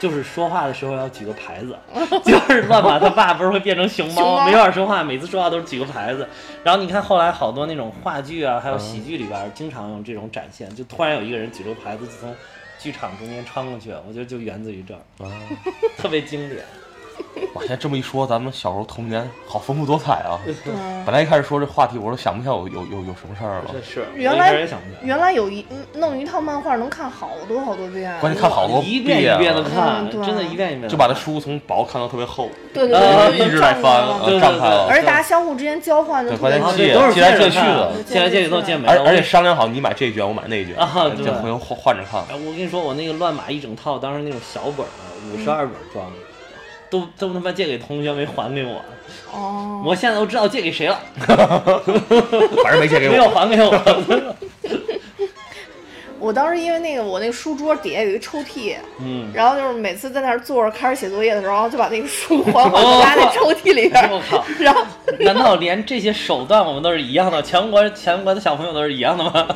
就是说话的时候要举个牌子，就是乱马他爸不是会变成熊熊猫，没法说话，每次说话都是举个牌子。然后你看后来好多那种话剧啊，还有嗯喜剧里边经常用这种展现，就突然有一个人举着牌子就从剧场中间穿过去，我觉得就源自于这儿，啊，特别经典。哇，现在这么一说，咱们小时候童年好丰富多彩啊！嗯，本来一开始说这话题，我都想不起来有有有有什么事儿了这。是原来也想不起来。原来有一嗯弄一套漫画能看好多好多遍，关键看好多一遍一遍的啊看，真的一遍一遍就把那书从薄看到特别厚，对对呃对，对一直在翻，对对呃，站开了而且大家相互之间交换的关键借借来借去的借来借去都借没了。而而且商量好，你买这一卷，我买那一卷，啊对就回头换换着看。哎，我跟你说，我那个乱码一整套，当时那种小本儿，五十二本装的，都都他妈借给同学没还给我，哦，我现在都知道借给谁了，反正没借给我 没有我。还给我。我当时因为那个我那个书桌底下有一个抽屉，嗯，然后就是每次在那儿坐着开始写作业的时候，然后就把那个书缓缓的压在抽屉里边儿，我靠！然后难道连这些手段我们都是一样的？全国全国的小朋友都是一样的吗？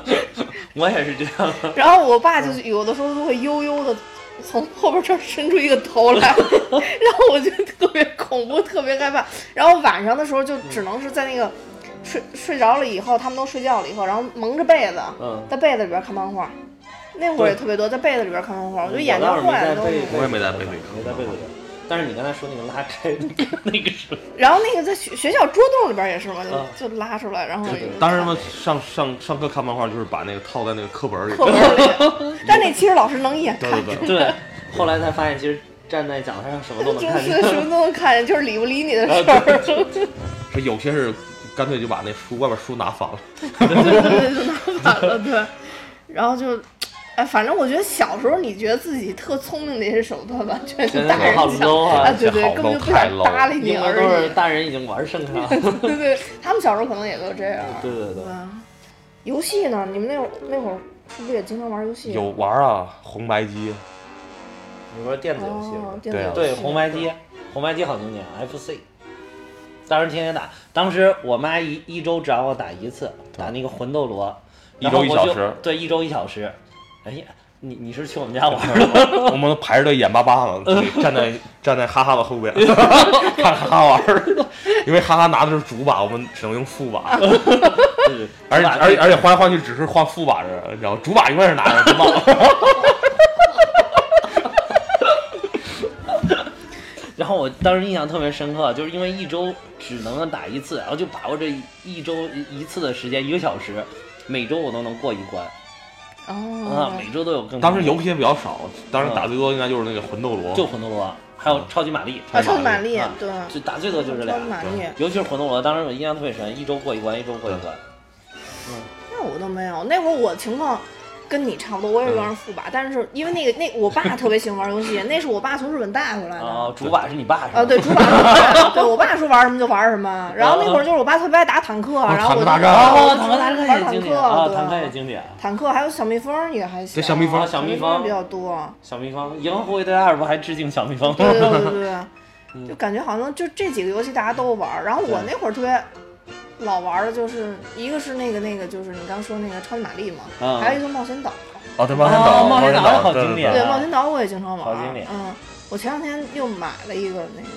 我也是这样。然后我爸就是有的时候都会悠悠的从后边这儿伸出一个头来，然后我就特别恐怖，特别害怕。然后晚上的时候就只能是在那个睡睡着了以后，他们都睡觉了以后，然后蒙着被子，嗯，在被子里边看漫画。那会儿也特别多，在被子里边看漫画，我觉得眼睛坏了都我也没在被子里看没在被子里。但是你刚才说那个拉开那个 那个是，然后那个在学学校桌洞里边也是嘛，啊就就拉出来，然后有当时嘛，上上上课看漫画就是把那个套在那个课本里课。本里，但那其实老师能一眼对看对对，对，后来才发现其实站在讲台上什么都能看见。就是什么都能看见，就是理不理你的事儿。这有些是干脆就把那书外边书拿反了。对对对，就拿反了，对。然后就，哎，反正我觉得小时候你觉得自己特聪明的一些手段，完 全是大人好想啊啊，对对，这好根本就不想搭理你而应该都是。大人已经玩剩了。对对，他们小时候可能也都这样。对对对，游戏呢？你们那会儿那会儿是不是也经常玩游戏？有玩啊，红白机，你说电子游戏对对，红白机，红白机好经典，FC。当时天天打，当时我妈一一周只让我打一次，打那个魂斗罗，一周一小时对，一周一小时。哎呀，你你是去我们家玩的吗？我们排着队眼巴巴的，站在站在哈哈的后边 看哈哈玩儿，因为哈哈拿的是主把，我们只能用副把，对而且而且而且换来换去只是换副把人，你知道主把永远是拿着，真忘了。然后我当时印象特别深刻，就是因为一周只能打一次，然后就把握这一一周一一次的时间，一个小时，每周我都能过一关啊，哦，每周都有更当时游戏也比较少，当时打最多应该就是那个魂斗罗，就魂斗罗，还有超级玛丽，啊，超级玛丽啊，对，就打最多就是俩超级，玛丽。尤其是魂斗罗，当时我印象特别深，一周过一关，一周过一关。嗯。那我都没有，那会儿我情况跟你差不多，我也是玩副把，但是因为那个那我爸特别喜欢玩游戏，那是我爸从日本带回来的。啊，主把是你爸是吧？啊，对，主把是我爸，对我爸说玩什么就玩什么。然后那会儿就是我爸特别爱打坦克，然后我就坦克大战哦，坦克大玩战也坦克，经典坦克也经典。坦克还有小蜜蜂也还行。这小蜜蜂啊小蜜蜂比较多。小蜜蜂，银河护卫队二不还致敬小蜜蜂？对对对对 就感觉好像就这几个游戏大家都玩儿。然后我那会儿特别老玩的就是一个是那个那个就是你刚说那个超级玛丽嘛，嗯还有一个冒险岛。哦，对，冒险哦岛，冒险岛岛好经典对，对对冒险岛我也经常玩儿。好经典嗯，我前两天又买了一个那个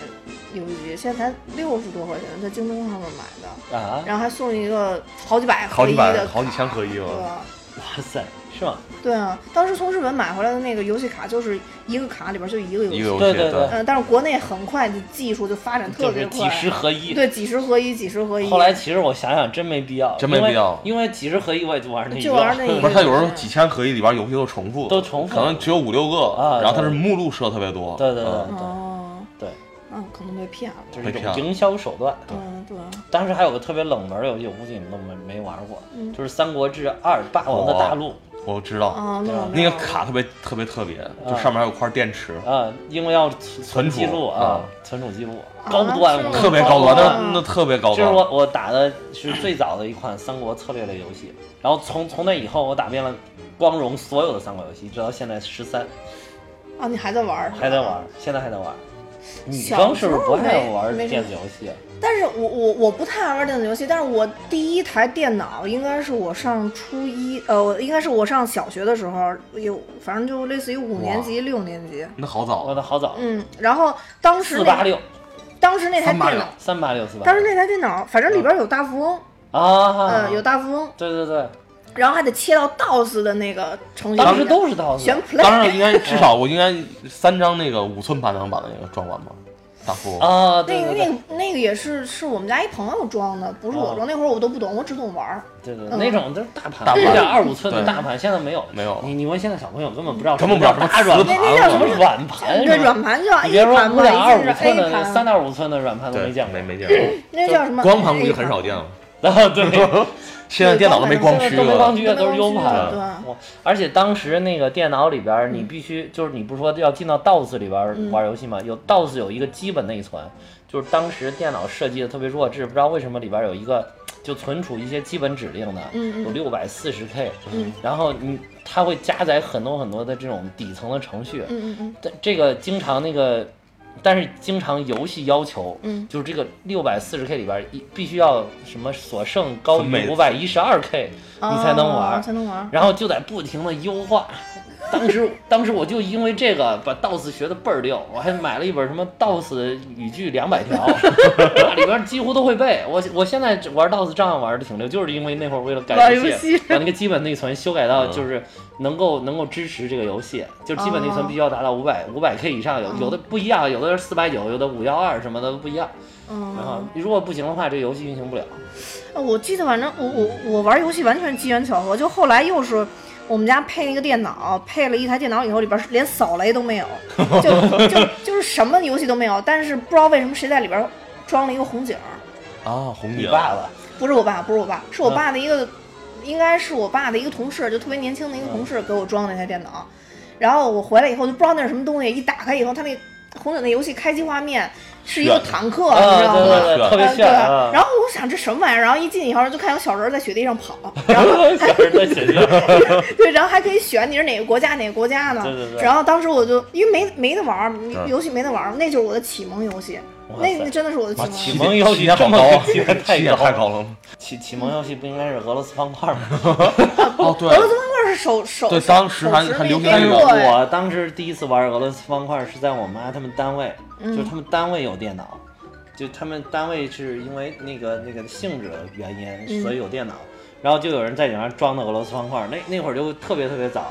游戏机，现在才六十多块钱，在京东上面买的，啊，然后还送一个好几百合好几百一的，好几千合一对了。吧？哇塞，是吗？对啊，当时从日本买回来的那个游戏卡，就是一个卡里边就一个游戏。一个游戏，对对对。嗯，但是国内很快的技术就发展特别快，就是几十合一。对几十合一，几十合一。后来其实我想想，真没必要，真没必要。因为因为几十合一我也就玩那一个，就玩那一个。不是，它有时候几千合一里边游戏都重复，都重复。可能只有五六个，啊然后它是目录设特别多。对对对对哦，对，嗯，可能被骗了。就是一被骗了。种营销手段。对，对，当时还有个特别冷门的游戏，我估计你们都没没玩过，嗯。就是《三国志二：霸王的大陆》我知道，啊，那个卡特别特别特别，就上面还有块电池，啊，因为要存存储记录啊啊，存储记录，啊高端，特别高端，哦那那特别高端。这是我我打的是最早的一款三国策略类游戏，然后从从那以后，我打遍了光荣所有的三国游戏，直到现在十三啊，你还在玩？还在玩，现在还在玩。女小生是不是不爱玩电子游戏？但是我我我不太爱玩电子游戏，但是我第一台电脑应该是我上初一，呃，应该是我上小学的时候有，反正就类似于五年级、六年级，那好早啊，我的好早，嗯，然后当时那四八六。当时那台电386脑，三八六四八当时那台电脑，反正里边有大富翁，啊，嗯，有大富翁，对对对，然后还得切到 DOS 的那个程序，当时都是 DOS，选当 Play，当然应该至少我应该三张那个五寸排行榜的那个装完吧，大富翁。啊，对那个对对那个那个也是是我们家一朋友装的，不是我装。那会儿我都不懂，我只懂玩儿。对对，嗯那种都是大盘，大盘一点二五寸的大盘，现在没有没有了你你问现在小朋友根本不知道根本不知道什么叫大软什么磁盘，盘什么软盘，对，么软盘叫你 A 别说盘吧，五点二一定是五寸 A 的、盘，三点五寸的软盘都没见过没。没见过，那叫什么？光盘估计很少见了。然后对，现在电脑都没光驱都没光驱了，驱，都是 U 盘。而且当时那个电脑里边，你必须就是你不是说要进到 DOS 里边玩游戏吗？有 DOS 有一个基本内存，就是当时电脑设计的特别弱智，不知道为什么里边有一个就存储一些基本指令的，有六百四十 K，嗯。然后你它会加载很多很多的这种底层的程序，嗯嗯嗯。但这个经常那个，但是经常游戏要求，嗯就是这个六百四十 K 里边一必须要什么所剩高于五百一十二 K，你才能玩才能玩。然后就在不停的优化。当时，当时我就因为这个把 DOS 学的倍儿溜，我还买了一本什么 DOS 语句两百条，里边几乎都会背。我我现在玩 DOS 照样玩的挺溜，就是因为那会儿为了改游戏把那个基本内存修改到就是能够能够支持这个游戏，就基本内存必须要达到五百五百 K 以上，有有的不一样，有的是四百九，有的五幺二什么的不一样。然后嗯，如果不行的话，这个游戏运行不了。呃我记得反正我我我玩游戏完全机缘巧合，就后来又是我们家配那个电脑，配了一台电脑以后，里边是连扫雷都没有，就就就是什么游戏都没有，但是不知道为什么谁在里边装了一个红警儿，啊，红警。你爸爸。不是我爸，不是我爸，是我嗯。爸的一个，应该是我爸的一个同事，就特别年轻的一个同事给我装的那台电脑。然后我回来以后就不知道那是什么东西，一打开以后，他那红警那游戏开机画面是一个坦克，啊，你知道吗？对对对，特别炫啊！然后我想这什么玩意儿，然后一进以后就看有小人在雪地上跑，然后小人在雪地上，对，然后还可以选你是哪个国家哪个国家呢？对对对然后当时我就因为没没得玩游戏没得玩儿，那就是我的启蒙游戏，哇塞那那真的是我的启蒙游戏。启蒙游戏起点这么高啊，起点太高了。启启蒙游戏不应该是俄罗斯方块吗？哦，对俄罗斯方块是手手对当时还还流行那个我当时第一次玩俄罗斯方块是在我妈他们单位，就是他们单位有电脑，就他们单位是因为那个那个性质的原因，所以有电脑，然后就有人在里面装的俄罗斯方块，那那会儿就特别特别早。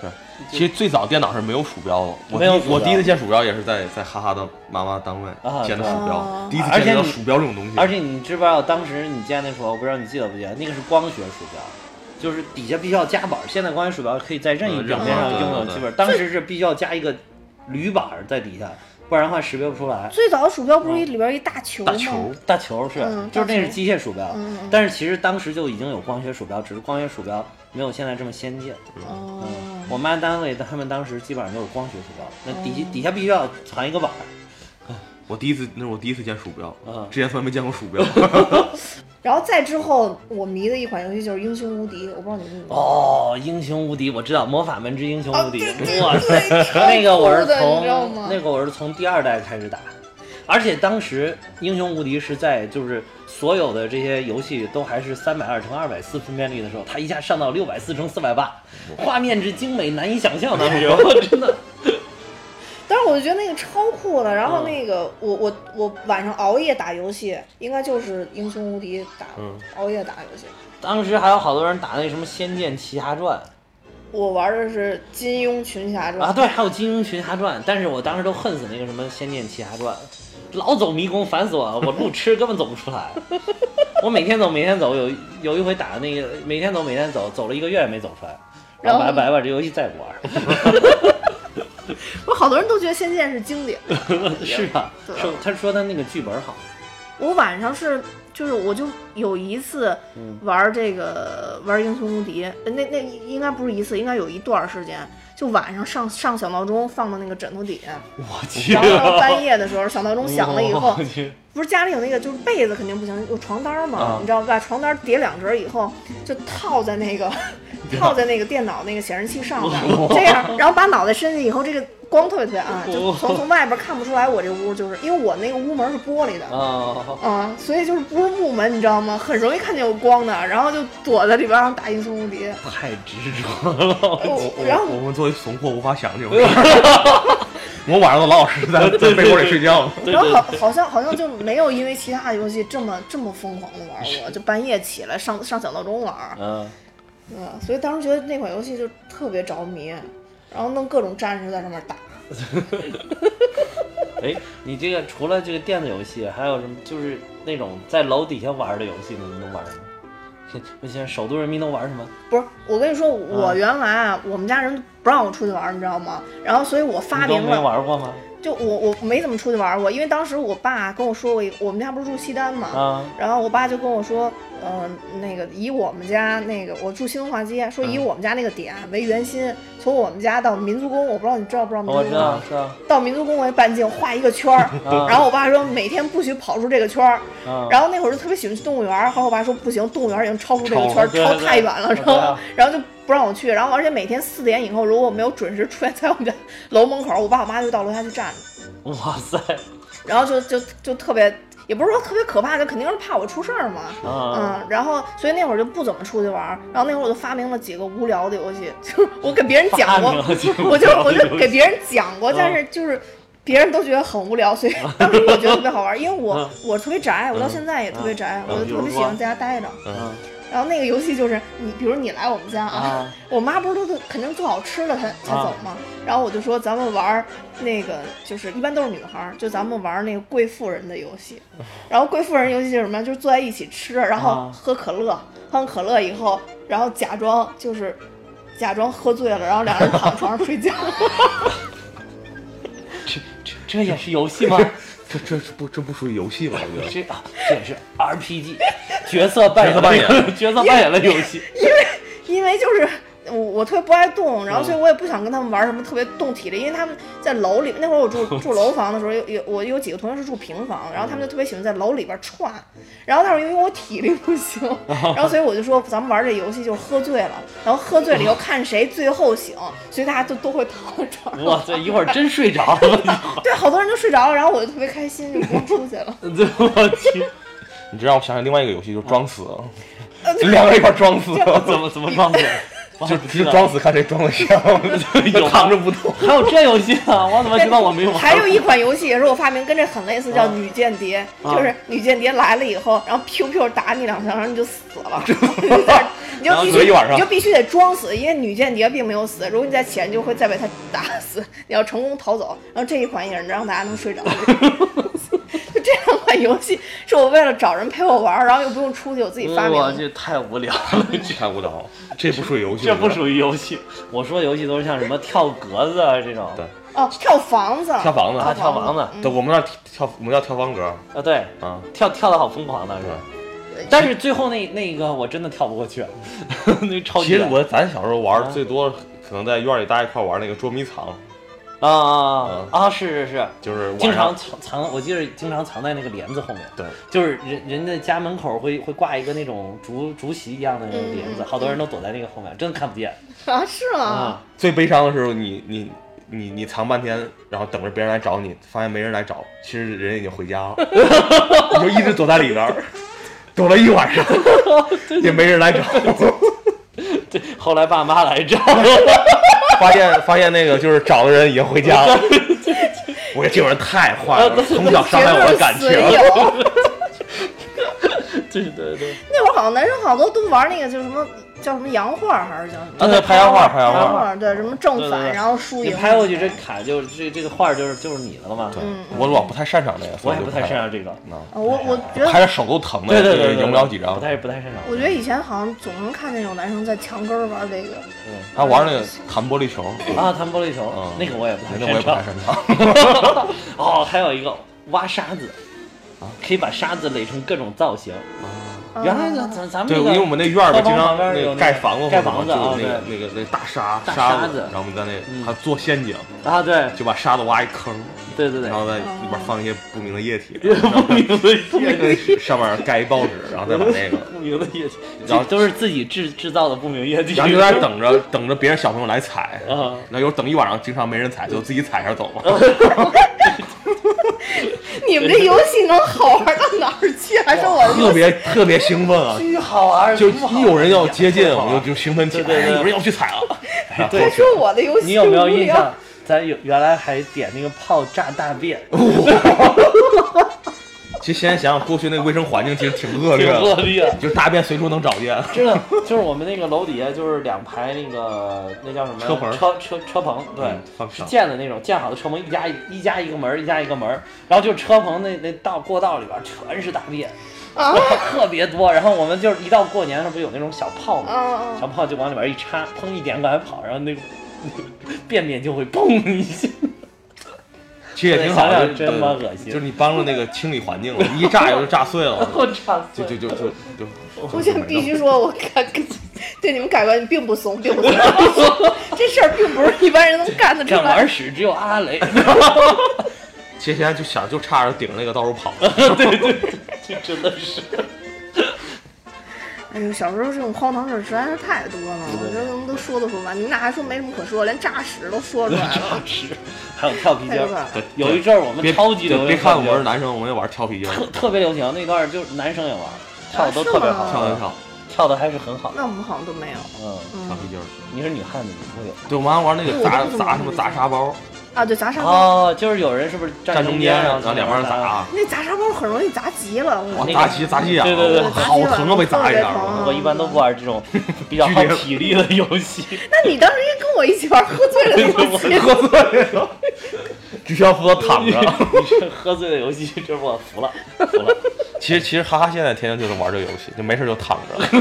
是，其实最早电脑是没有鼠标的。我我第一次见鼠标也是在在哈哈的妈妈单位啊见的鼠标哦，第一次而且你见到鼠标这种东西。而且你知不知道当时你见那时候，我不知道你记得不记得，那个是光学鼠标，就是底下必须要加板儿。现在光学鼠标可以在任意嗯表面上对对对拥有基本，当时是必须要加一个铝板儿在底下，不然的话识别不出来。最早的鼠标不是里边一大球吗？大球大球是，嗯就是那是机械鼠标，但是其实当时就已经有光学鼠标，只是光学鼠标没有现在这么先进。哦，我妈单位他们当时基本上都是光学鼠标，那底哦下底下必须要藏一个板儿。我第一次那是我第一次见鼠标嗯，之前从来没见过鼠标。然后再之后，我迷的一款游戏就是《英雄无敌》，我不知道你们哦，英雄无敌，我知道魔法门之英雄无敌，哇塞，那个我是从那个我是从第二代开始打，而且当时英雄无敌是在就是所有的这些游戏都还是三百二乘二百四分辨率的时候，它一下上到六百四乘四百八，画面之精美难以想象，当时真的。但是我就觉得那个超酷的。然后嗯那个、我我我晚上熬夜打游戏，应该就是《英雄无敌》打、嗯熬夜打游戏。当时还有好多人打那什么《仙剑奇侠传我玩的是《金庸群侠》传啊，对，还有《金庸群侠传》，但是我当时都恨死那个什么《仙剑奇侠传》，老走迷宫，烦死我了，我路痴根本走不出来。我每天走，每天走，有有一回打那个每天走，每天走，走了一个月也没走出来，然后把然后把把这游戏再不玩。不是好多人都觉得《仙剑》是经典。是啊，对。说他说他那个剧本好，我晚上是就是我就有一次嗯。玩这个玩英雄无敌，呃那那应该不是一次，应该有一段时间，就晚上上上小闹钟放到那个枕头底下，我去，然后到 半夜的时候小闹钟响了以后不是家里有那个就是被子肯定不行，有床单嘛，啊你知道吧？床单叠两折以后就套在那个套在那个电脑那个显示器上面，这样，然后把脑袋伸进去以后，这个光特别特别暗，就从从外边看不出来我这屋就是因为我那个屋门是玻璃的。啊，啊，所以就是不是木门，你知道吗？很容易看见有光的，然后就躲在里边，然后打英雄无敌。太执着了，然后我们作为怂货无法想这种事儿。我晚上都老老实实在在被窝里睡觉然后好，好像好像就没有因为其他的游戏这么这么疯狂的玩过，就半夜起来上上小闹钟玩儿，嗯，嗯，所以当时觉得那款游戏就特别着迷，然后弄各种战士在上面打。哎，你这个除了这个电子游戏，还有什么？就是那种在楼底下玩的游戏，你能玩什那 现在首都人民能玩什么？不是，我跟你说，我啊原来啊，我们家人不让我出去玩，你知道吗？然后所以我发明了，玩过吗？就我我没怎么出去玩过，因为当时我爸跟我说过一，我们家不是住西单嘛，啊，然后我爸就跟我说，嗯、那个以我们家那个我住新东华街，说以嗯。我们家那个点为圆心，从我们家到民族宫，我不知道你知道不知道民我知族宫？道知道，到民族宫为半径画一个圈儿，啊然后我爸说每天不许跑出这个圈儿，啊，然后那会儿就特别喜欢去动物园儿，后来我爸说不行，动物园儿已经超出这个圈儿，超太远了，对然后然后就不让我去，然后而且每天四点以后，如果我没有准时出现在我们家楼门口，我爸我妈就到楼下去站着，哇塞，然后就就就特别。也不是说特别可怕，就肯定是怕我出事儿嘛。啊，嗯，然后所以那会儿就不怎么出去玩儿，然后那会儿我就发明了几个无聊的游戏，就是我给别人讲过我就我就给别人讲过，但是就是别人都觉得很无聊，所以当时我觉得特别好玩儿，因为我嗯。我特别宅，我到现在也特别宅，我就特别喜欢在家待着。嗯然后那个游戏就是你，比如你来我们家啊，啊，我妈不是都肯定做好吃的才才走吗？然后我就说咱们玩儿那个，就是一般都是女孩儿，就咱们玩儿那个贵妇人的游戏。然后贵妇人游戏就是什么？就是坐在一起吃，然后啊喝可乐，喝完可乐以后，然后假装就是假装喝醉了，然后两人躺床上睡觉。这这这也是游戏吗？这这这不这不属于游戏吧？我觉得。这啊，这也是 RPG 角色扮演角色扮演的游戏。因为就是我我特别不爱动，然后所以我也不想跟他们玩什么特别动体力，因为他们在楼里那会儿我住 住楼房的时候，有有我有几个同学是住平房，然后他们就特别喜欢在楼里边串，然后但是因为我体力不行，然后所以我就说咱们玩这游戏就是喝醉了，然后喝醉了以后看谁最后醒，所以大家都都会躺在床上。哇塞，一会儿真睡着了，对，好多人都睡着了，然后我就特别开心，就不用出去了。对，我去，你这让我想起另外一个游戏，就是装死，两个人一块儿装死，怎么怎么装死？就就装死看谁装的像，有躺着不动。还有这游戏啊？我怎么知道我没玩过？还有一款游戏也是我发明，跟这很类似，叫啊女间谍，啊就是女间谍来了以后，然后 Q Q 打你两枪，然后你就死了，你就必须你就必须得装死，因为女间谍并没有死，如果你再起来，就会再被他打死，你要成功逃走。然后这一款也是让大家能睡着 款游戏是我为了找人陪我玩，然后又不用出去，我自己发明的。我这太无聊了，太无聊，这不属于游戏，这不属于游戏。我说游戏都是像什么跳格子啊这种，对哦，跳房子，跳房子啊，跳房子嗯对，我们那儿跳，我们叫跳方格啊，对，啊。跳跳的好疯狂的是吧？但是最后那那个我真的跳不过去，那超级其实我咱小时候玩最多，可能在院里大家一块玩那个捉迷藏，啊啊嗯。啊啊！是是是，就是晚经常藏藏，我记得经常藏在那个帘子后面。对，就是人人家家门口会会挂一个那种竹竹席一样的那种帘子，好多人都躲在那个后面，真的看不见。啊，是吗？啊。最悲伤的时候，你你你你藏半天，然后等着别人来找你，发现没人来找，其实人已经回家了，你就一直躲在里边儿，躲了一晚上，也没人来找，对，后来爸妈来找，发现发现那个就是找的人已经回家了。我这种人太坏了，从小伤害我的感情绝。对是。对对对，那会儿好像男生好多都玩那个，就是什么叫什么洋画还是叫什么？啊对拍洋画拍洋画，对，什么正反，对对对然后输你赢。拍过去这卡就这这个画就是就是你的了嘛。对嗯，我我不太擅长这个，我也不太擅长这个，我我觉得，拍着手都疼的，对对对，对赢不了几张不。太不太擅长。我觉得以前好像总能看见有男生在墙根玩这个。他玩那个弹玻璃球，啊，弹玻璃球嗯，那个我也不太那我也不太擅。长。哦，还有一个挖沙子，可以把沙子垒成各种造型。啊。原来咱咱咱们对，那个因为我们那院儿吧，经常那盖房子或盖房子那个那个那大沙大沙沙子。然后我们在那嗯。还做陷阱，啊，对。就把沙子挖一坑，对对对。然，后在里边放一些不明的液体，不明的液体，上面盖一报纸，然后再把那个，不明的液体，然后都是自己制制造的不明液体。然后就在那等着等着别人小朋友来踩，啊，那有时候等一晚上，经常没人踩，就自己踩下走嘛。你们这游戏能好玩到哪儿去？还是我特别特别兴奋啊！巨好玩，就一有人要接近，我就就兴奋起来，对对对哎有人要去踩了。对这是我的游戏？你有没有印象？咱有原来还点那个炮炸大便，其实现在想想，过去那个卫生环境其实挺恶劣挺恶的，劣。就是大便随处能找见。真的，就是我们那个楼底下就是两排那个那叫什么车棚车车车棚，对，是建的那种建好的车棚，一家一一家一个门，一家一个门，然后就车棚那那道过道里边全是大便，啊 特别多。然后我们就是一到过年的时候，不是有那种小炮啊吗？啊！小炮就往里边一插，砰一点赶快跑，然后那个 便便就会嘣一下。其实也挺好的，真妈恶心就是你帮助那个清理环境了，一炸油就炸碎了，我操！就就就就就。我现在必须说，我感对你们改观并不怂，并不怂。这事儿并不是一般人能干得出这玩来。屎只有阿雷，其实现在就想就差着顶着那个到处跑，对对，这真的是。哎呦，小时候这种荒唐事儿实在是太多了，我觉得咱们都说都说不完。你们俩还说没什么可说，连炸屎都说出来了，是，还有跳皮筋儿。有一阵儿我们别超级流行别别看我是男生，我们也玩跳皮筋儿，特特别流行，那段儿就是男生也玩，跳的都特别好，跳的跳，跳的还是很好。那我们好像都没有。嗯，跳皮筋儿。你是女汉子，你不会有。对，我们还玩那个砸砸什么砸沙包，啊，对，砸沙包，哦，就是有人是不是站中间，中然然后两边砸啊，那砸沙包很容易砸急了。我，那个砸急砸急眼对对对了，好疼啊！被砸一下我一般都不玩这种比较 耗体力的游戏。那你当时应该跟我一起玩喝醉了的游戏。喝醉了，只需要负责躺着。你这喝醉的游戏，这我服了，服了。其实其实哈哈现在天天就是玩这个游戏，就没事就躺着。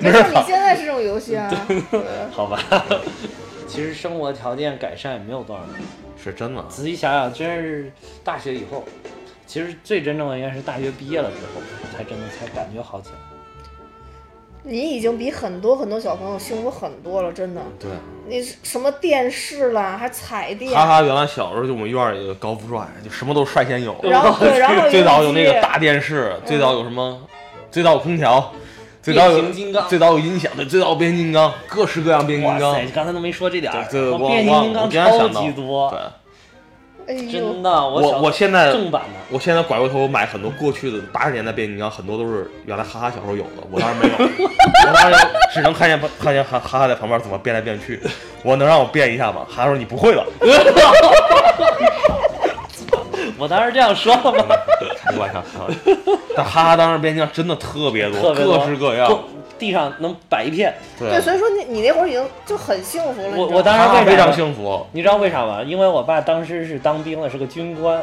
没事，你现在是这种游戏啊？好吧。其实生活条件改善也没有多少年，是真的，仔细想想，真是大学以后，其实最真正的应该是大学毕业了之后，才真的才感觉好起来。你已经比很多很多小朋友幸福很多了，真的。对。你什么电视啦，还彩电，哈哈原来小时候就我们院儿里有高富帅，就什么都率先有。然后对，然后最早有那个大电视，最早有什么？最早有空调，最早有变形金刚最早有音响，的，最早有变形金刚，各式各样变形金刚哇塞，。刚才都没说这点儿，这我变形金刚超想到级多，对，哎真，的，我我我现在正版的。我现在拐过头买很多过去的八十年代变形金刚，很多都是原来哈哈小时候有的，我当时没有，我当时只能看见看见哈哈哈在旁边怎么变来变去，我能让我变一下吗？哈哈说你不会了，我当时这样说了吗？开个玩笑，开玩笑。但哈哈当时变形金刚真的特别多，特别多各式各样，地上能摆一片。对，所以说你你那会儿已经就很幸福了。我我当时为非常幸福。你知道为啥吗？因为我爸当时是当兵的，是个军官，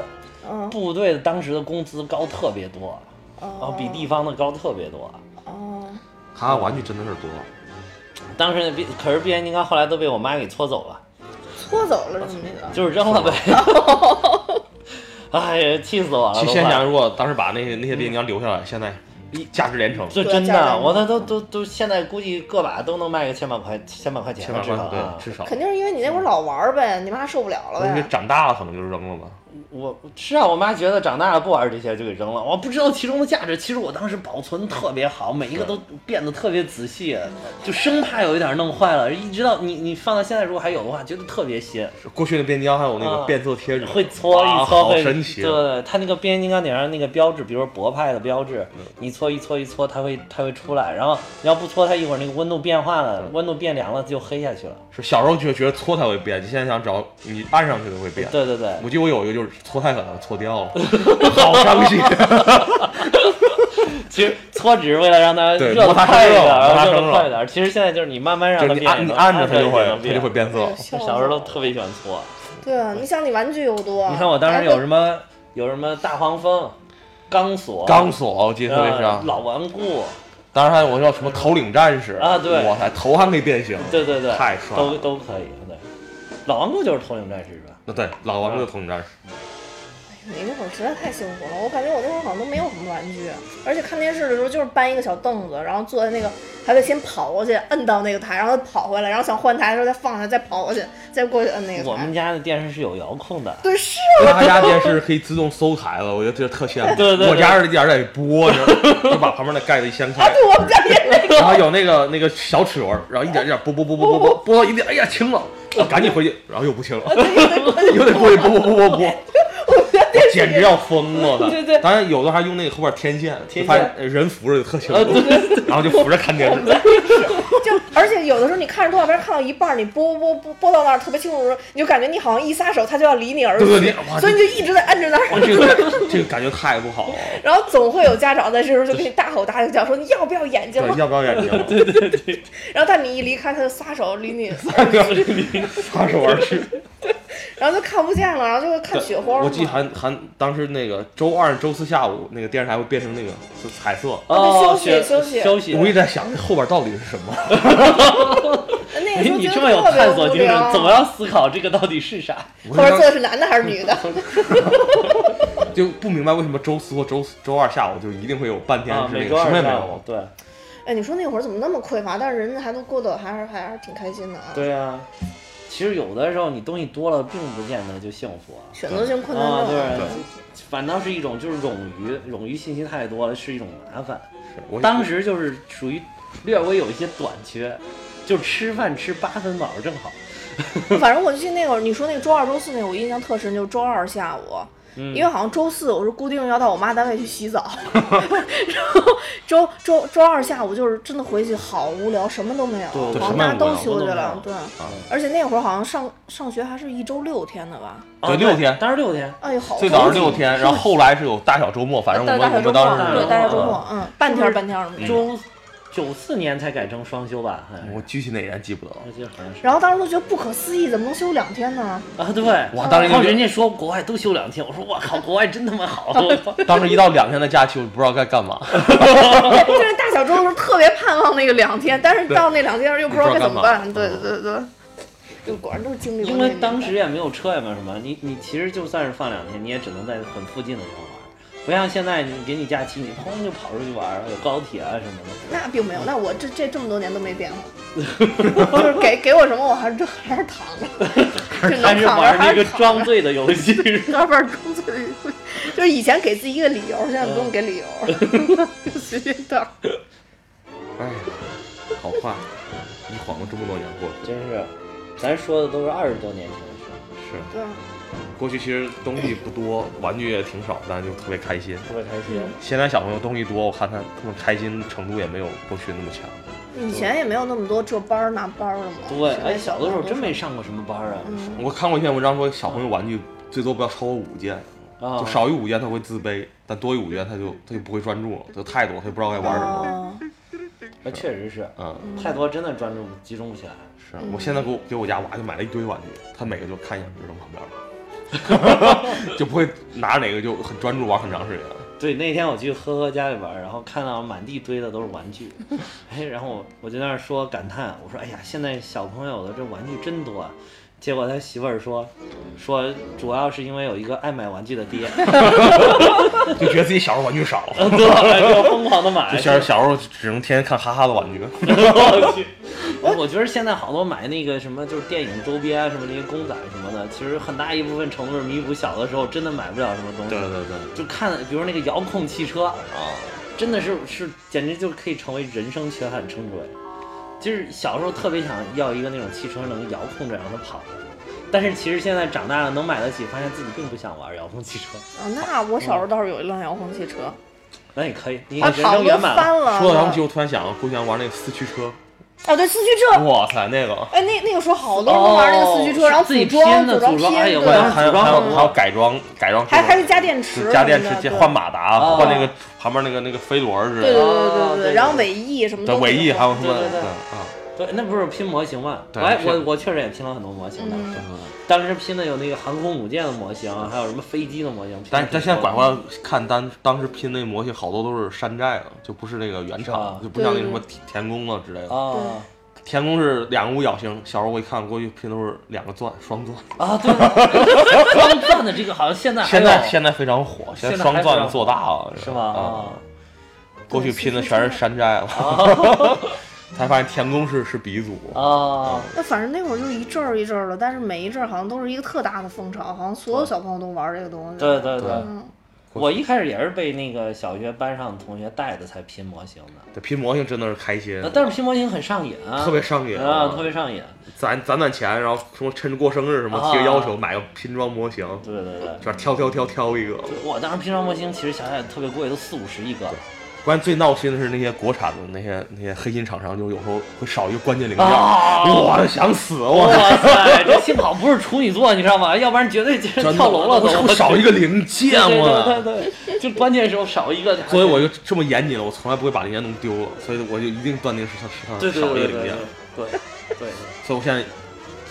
嗯部队的当时的工资高特别多，然后哦比地方的高特别多。哦，哈哈玩具真的是多，当时那变，可是变形金刚后来都被我妈给搓走了，搓走了什么意思？就是扔了呗。哎呀，气死我了！都快其实现想，如果当时把那些那些变形金刚留下来，现在价值连城，这真的，我那都都都现在估计个把都能卖个千把块千把块钱，千把块至少啊对，至少。肯定是因为你那会儿老玩呗，你妈受不了了因为呗。长大了可能就扔了吧。我是啊，我妈觉得长大了不玩这些就给扔了，我不知道其中的价值。其实我当时保存特别好，每一个都变得特别仔细，就生怕有一点弄坏了。一直到你你放到现在如果还有的话，觉得特别新，过去的变形金刚还有那个啊变色贴纸，会搓一搓会，好神奇对对对，它那个变形金刚顶上那个标志，比如说博派的标志，你搓一搓一搓，它会它会出来。然后你要不搓，它一会儿那个温度变化了，温度变凉了就黑下去了。是小时候就觉得搓它会变，你现在想只要你按上去都会变。对对对，我记得我有一个就是搓太狠了，搓掉了，好伤心。其实搓只是为了让它对热的快一点，快一点。其实现在就是你慢慢让你它变，按你按着它就会它就会变色。小时候都特别喜欢搓。对啊，你想你玩具有多？你看我当时有什么有什么大黄蜂、钢索、钢索我记得特别呃深，老顽固，当然还有我叫什么头领战士啊对哇塞，头还可以变形，对对对，太帅了。都都可以。对，老顽固就是头领战士？那对老王的头领战士，你那会儿实在太幸福了，我感觉我那会儿好像都没有什么玩具，而且看电视的时候就是搬一个小凳子，然后坐在那个，还得先跑过去摁到那个台，然后跑回来，然后想换台的时候再放下，再跑过去，再过去摁那个台我们。家的电视是有遥控的。对，是他家电视可以自动搜台了，我觉得这特羡慕。对对对我家是一点儿点播，你知道吗就把旁边那盖子一掀开，对，我们家也是。然后有那个那个小齿轮，然后一点一点拨拨拨拨拨拨，拨到一点，哎呀轻了，赶紧回去，然后又不听了，又得 过去拨拨拨拨拨，简直要疯了的。对对当然有的还用那个后边天线，天线人扶着就特清呃楚，然后就扶着看电视。就而且有的时候你看着动画片看到一半，你播播播播到那儿特别清楚的时候，你就感觉你好像一撒手，他就要离你而去，所以你就一直在摁着那哇，儿。这个这个感觉太不好了。然后总会有家长在这时候就给你大吼大叫说你要不要眼睛？要不要眼睛？然后但你一离开，他就撒手离你，撒手离你，撒手而去。然后就看不见了，然后就会看雪花。我记得还还当时那个周二、周四下午那个电视台会变成那个彩色。哦，休息休息休息。我一直在想这后边到底是什么？哎，那个你这么有探索精神，聊。总要思考这个到底是啥？后边坐的是男的还是女的？就不明白为什么周四或周四周二下午就一定会有半天啊，是那个什么也没有。。对哎，你说那会儿怎么那么匮乏？但是人家还都过得还是还是挺开心的啊。对啊，其实有的时候你东西多了，并不见得就幸福啊。选择性困难啊，症。对对，反倒是一种就是冗余，冗余信息太多了，是一种麻烦。我当时就是属于略微有一些短缺，就吃饭吃八分饱正好。反正我记得那会儿你说那个周二、周四那个，我印象特深，就是周二下午。嗯。因为好像周四我是固定要到我妈单位去洗澡，然后周周周二下午就是真的回去好无聊，什么都没有，对好像大家都休息了对。啊，而且那会儿好像上上学还是一周六天的吧？啊对六天。当时六天。哎呦，好最早是六天，然后后来是有大小周末，反正我们我大大小周末，们当时对，大小周嗯末，嗯，半天儿半天儿的。周九四年才改成双休吧？好像我具体哪年记不得了。我记得好像是。然后当时都觉得不可思议，怎么能休两天呢？啊，对，哇当时然后人家说国外都休两天，我说我靠，国外真他妈好。当时一到两天的假期，我不知道该干嘛。就是大小周的时候特别盼望那个两天，但是到那两天又不知道该怎么办。对对对对，就果然都是经历过因为。当时也没有车，也没有什么，你你其实就算是放两天，你也只能在很附近的地方玩，不像现在你给你假期，你砰就跑出去玩，有高铁啊什么的。那并没有，那我这这这么多年都没变化，就是给给我什么我还是就还是躺着，就还是能躺着玩那个。装醉的游戏。要不然工作的就是以前给自己一个理由，现在不用给理由，就随便躺。哎呀，好快，一晃了这么多年过去。真是，咱说的都是二十多年前的事，是，对，过去其实东西不多，玩具也挺少，但是就特别开心。特别开心。现在小朋友东西多，我看他他们开心程度也没有过去那么强。以前也没有那么多这班儿那班儿的嘛。对，现在哎，小的时候真没上。过什么班啊。嗯，我看过一篇文章说，小朋友玩具最多不要超过五件，啊，就少于五件他会自卑，但多于五件他就他就不会专注了，就太多他就不知道该玩什么。哦那确实是，嗯，太多真的专注集中不起来。是我现在给我给我家娃就买了一堆玩具，他每个就看一眼就扔旁边了，就不会拿着哪个就很专注玩很长时间。对，那天我去呵呵家里玩，然后看到满地堆的都是玩具，哎，然后我我就在那儿说感叹，我说哎呀，现在小朋友的这玩具真多啊。结果他媳妇儿说，说主要是因为有一个爱买玩具的爹，就觉得自己小时候玩具少，对，就疯狂的买就。小小时候只能天天看哈哈的玩具。我去，哎我觉得现在好多买那个什么就是电影周边啊，什么那些公仔什么的，其实很大一部分程度是弥补小的时候真的买不了什么东西。对对对，就看，比如那个遥控汽车啊，真的是是简直就可以成为人生缺憾，称之为。就是小时候特别想要一个那种汽车能遥控着让它跑的，但是其实现在长大了能买得起，发现自己并不想玩遥控汽车。哦，那我小时候倒是有一辆遥控汽车，那也可以，你它人生圆满了。说到遥控器，我突然想，过去想玩那个四驱车，啊，对，四驱车，哇塞，那个哎，那那个时候好多人都玩那个四驱车，哦然后自己组装、组装拼，对还有还有还有改装改装，还还是加电池加电池对换马达，哦换那个旁边那个那个飞轮似的。对对对对对然后尾翼什么的，尾翼还有什么？对对对啊，对，那不是拼模型吗？对是我还我我确实也拼了很多模型的。嗯 当时拼的有那个航空母舰的模型，还有什么飞机的模型。但但现在拐过来看，当当时拼那模型好多都是山寨的，就不是那个原啊厂，就不像那什么田宫啊之类的。啊田宫是两个五角星，小时候我一看过去拼都是两个钻，双钻。啊，对，双钻的这个好像现在还现在现在非常火，现在双钻做大了，是吗？啊，啊过去拼的全是山寨了，啊 才发现田宫是是鼻祖。啊！那反正那会儿就是一阵儿一阵儿的，但是每一阵儿好像都是一个特大的风潮，好像所有小朋友都玩这个东西。对对对，嗯，我一开始也是被那个小学班上的同学带的才拼模型的，对，拼模型真的是开心呃，但是拼模型很上瘾啊，特别上瘾啊，特别上瘾。攒攒攒钱，然后说趁着过生日什么啊提个要求，买个拼装模型，对对对。就是挑挑挑挑一个。我当时拼装模型其实想想也特别贵，都四五十一个。关键最闹心的是那些国产的那些那些黑心厂商，就有时候会少一个关键零件，啊我想死我。哇塞，这幸好不是处女座，你知道吗？要不然绝对就是跳楼了都。会少一个零件，对我。对对对，就关键时候少一个。所以我就这么严谨了，我从来不会把零件弄丢了，所以我就一定断定是它是它少一对对对个零件。对对对。所以我现在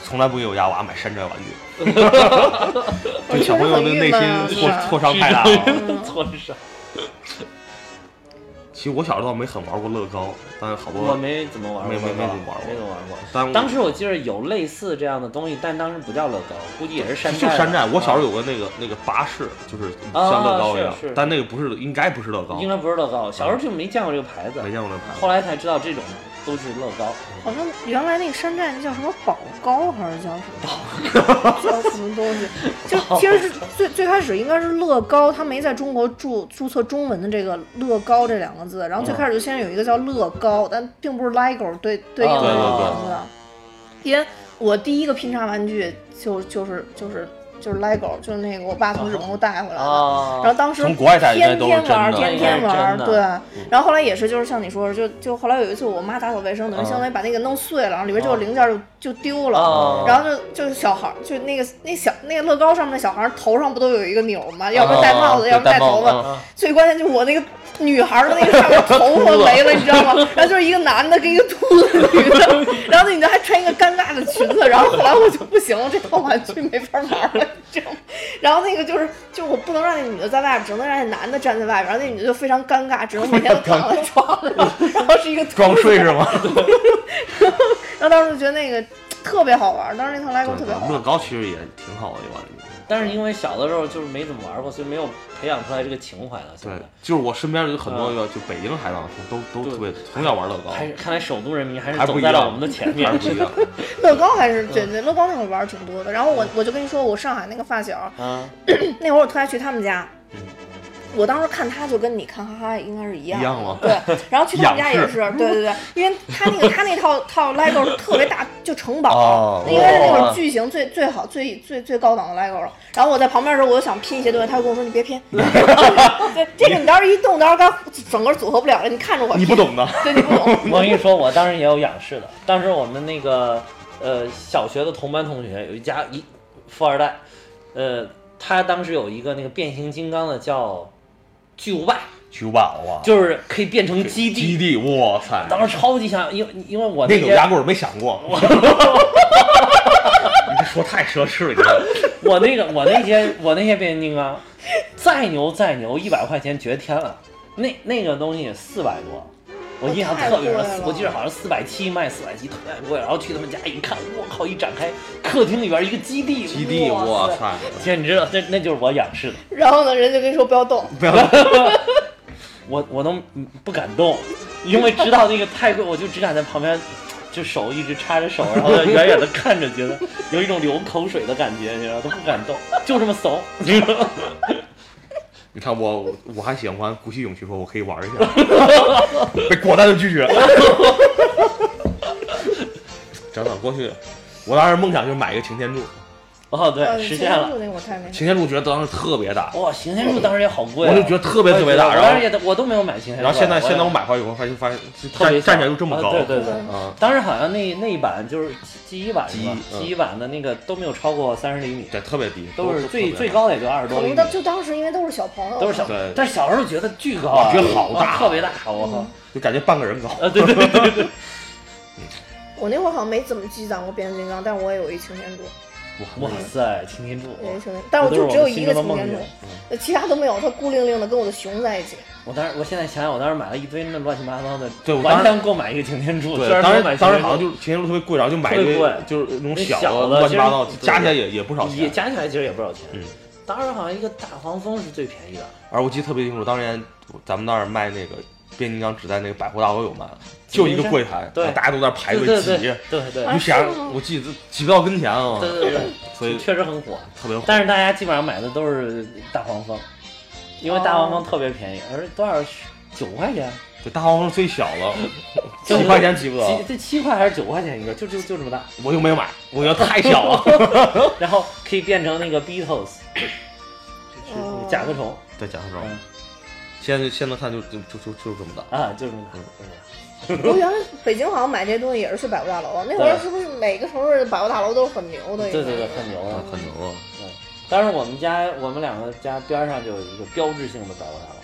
从来不给我家娃买山寨玩具，对小朋友的内心挫挫伤太大了。挫伤。其实我小时候倒没很玩过乐高，但是好多我没怎么玩过，没没没怎么玩过没怎么玩过。但当时我记得有类似这样的东西，但当时不叫乐高，估计也是山寨。就山寨。我小时候啊有个那个那个巴士，就是像乐高一样但那个不是，应该不是乐高，应该不是乐高，小时候就没见过这个牌子，没见过那牌子。后来才知道这种都是乐高。好像原来那个山寨那叫什么宝高还是叫什么？叫什么东西？就其实是最最开始应该是乐高，它没在中国注注册中文的这个乐高这两个字，然后最开始就先有一个叫乐高，但并不是 LEGO 对对应的这个对对对名字。因为我第一个拼插玩具就就是就是就是 LEGO，就是那个我爸从日本给我带回来的。啊然后当时从国外带天天玩，天天玩，对。然后后来也是，就是像你说的，就就后来有一次我妈打扫卫生，等于啊相当于把那个弄碎了，然后里边就有零件就就丢了。啊然后就就是小孩儿，就那个那小那个乐高上面的小孩儿头上不都有一个钮吗？要不戴帽子，啊要不戴头发。最关键就是我那个女孩儿的那个上面头发没了，你知道吗？然后就是一个男的跟一个秃子的女的，然后那女的还穿一个尴尬的裙子，然后后来我就不行了，这套玩具没法玩了，你知道吗？然后那个就是，就我不能让那女的在外边，只能让那男的站在外边，然后那女的就非常尴尬，只能每天都躺在床上，然后是一个装睡是吗？然后当时就觉得那个特别好玩，当时那套 LEGO 特别好玩。乐高其实也挺好的一玩具。但是因为小的时候就是没怎么玩过，所以没有培养出来这个情怀了。现对在，就是我身边有很多个，就北京孩子啊都都对特别从小玩乐高，还是看来首都人民还是走在了我们的前面还。是不一样。乐高还是对对，乐高那会儿玩儿挺多的。然后我我就跟你说，我上海那个发小，嗯，那会儿我特爱去他们家嗯。我当时看他就跟你看哈哈应该是一样的，一样吗？对，然后去他们家也是，对对对，因为他那个他那套套 LEGO 是特别大，就城堡，哦应该是那种巨型最最好最最最高档的 LEGO 了。然后我在旁边的时候，我就想拼一些东西，他就跟我说你别拼，对，这个你到时候一动，到时候刚整个组合不了了，你看着我拼，你不懂的，对，你不懂，我跟你说，我当时也有仰视的。当时我们那个呃小学的同班同学有一家一富二代，呃，他当时有一个那个变形金刚的叫巨无霸，巨无霸哇，就是可以变成基地。基地，哇塞，当时超级想，因为因为我那个压根儿没想过。你这说太奢侈了，你知道吗？我那个我那些我那些变形金刚，再牛再牛，一百块钱绝天了。那那个东西四百多，我印象特别深我记得好像四百七卖四百七，特别贵。然后去他们家一看，我靠！一展开，客厅里边一个基地，基地，哇哇塞！塞，简直了，那那就是我仰视的，然后呢，人家跟你说不要动，不要动我我都嗯不敢动，因为知道那个太贵，我就只敢在旁边，就手一直插着手，然后远远的看着，觉得有一种流口水的感觉，你知道，都不敢动，就这么怂，你。看我，我还喜欢鼓起勇气说我可以玩一下，被果断的拒绝。真的，过去我当时梦想就是买一个擎天柱，哦，对，呃实现了。擎天柱那个我太没擎天柱觉得当时特别大，哇，擎天柱当时也好贵啊，我就觉得特别特别大然后也我都没有买擎天柱，然后现在现在我买回来以后发现发现特别站站起来就这么高，啊对对对。啊，当时好像那那一版就是 G 一版是吧 G1 嗯？G 一版的那个都没有超过三十厘米，对，特别低，都是最最高的也就二十多厘米，可能当就当时因为都是小朋友，都是小对。但是小时候觉得巨高觉得好大啊特别大，我靠！就感觉半个人高。啊，对对对对对，我那会儿好像没怎么积攒过变形金刚，但我也有一擎天柱，哇塞，擎天柱！但我就只有一个擎天柱其他都没有，它孤零零的跟我的熊在一起。我当时，我现在想想，我当时买了一堆那乱七八糟的，对我当时完全够买一个擎天柱。对虽，然当时买当时好像就就是擎天柱特别贵，然后就买一堆就是那种那小小的乱七八糟加起来也也不少也。加起来其实也不少钱。嗯，当时好像一个大黄蜂是最便宜的，而我记得特别清楚，当年咱们那儿卖那个变形金刚只在那个百货大楼有卖，就一个柜台，对大家都在排队挤。对对对对啊你想，我记得挤不到跟前啊，对对对，所以确实很火。特别火。但是大家基本上买的都是大黄蜂，因为大黄蜂特别便宜，而多少九块钱，对大黄蜂最小了，就几块钱挤不到，七这七块还是九块钱一个，就就就这么大，我又没有买，我觉得太小了。然后可以变成那个 Beatles，甲壳虫，对，假设嗯现在现在看就就就就就这么大。啊，就这么大，我原来北京好像买这些东西也是去百货大楼啊，那会儿是不是每个城市的百货大楼都是很牛的？大对对对，很牛啊啊，很牛啊！嗯，但是我们家我们两个家边上就有一个标志性的百货大楼，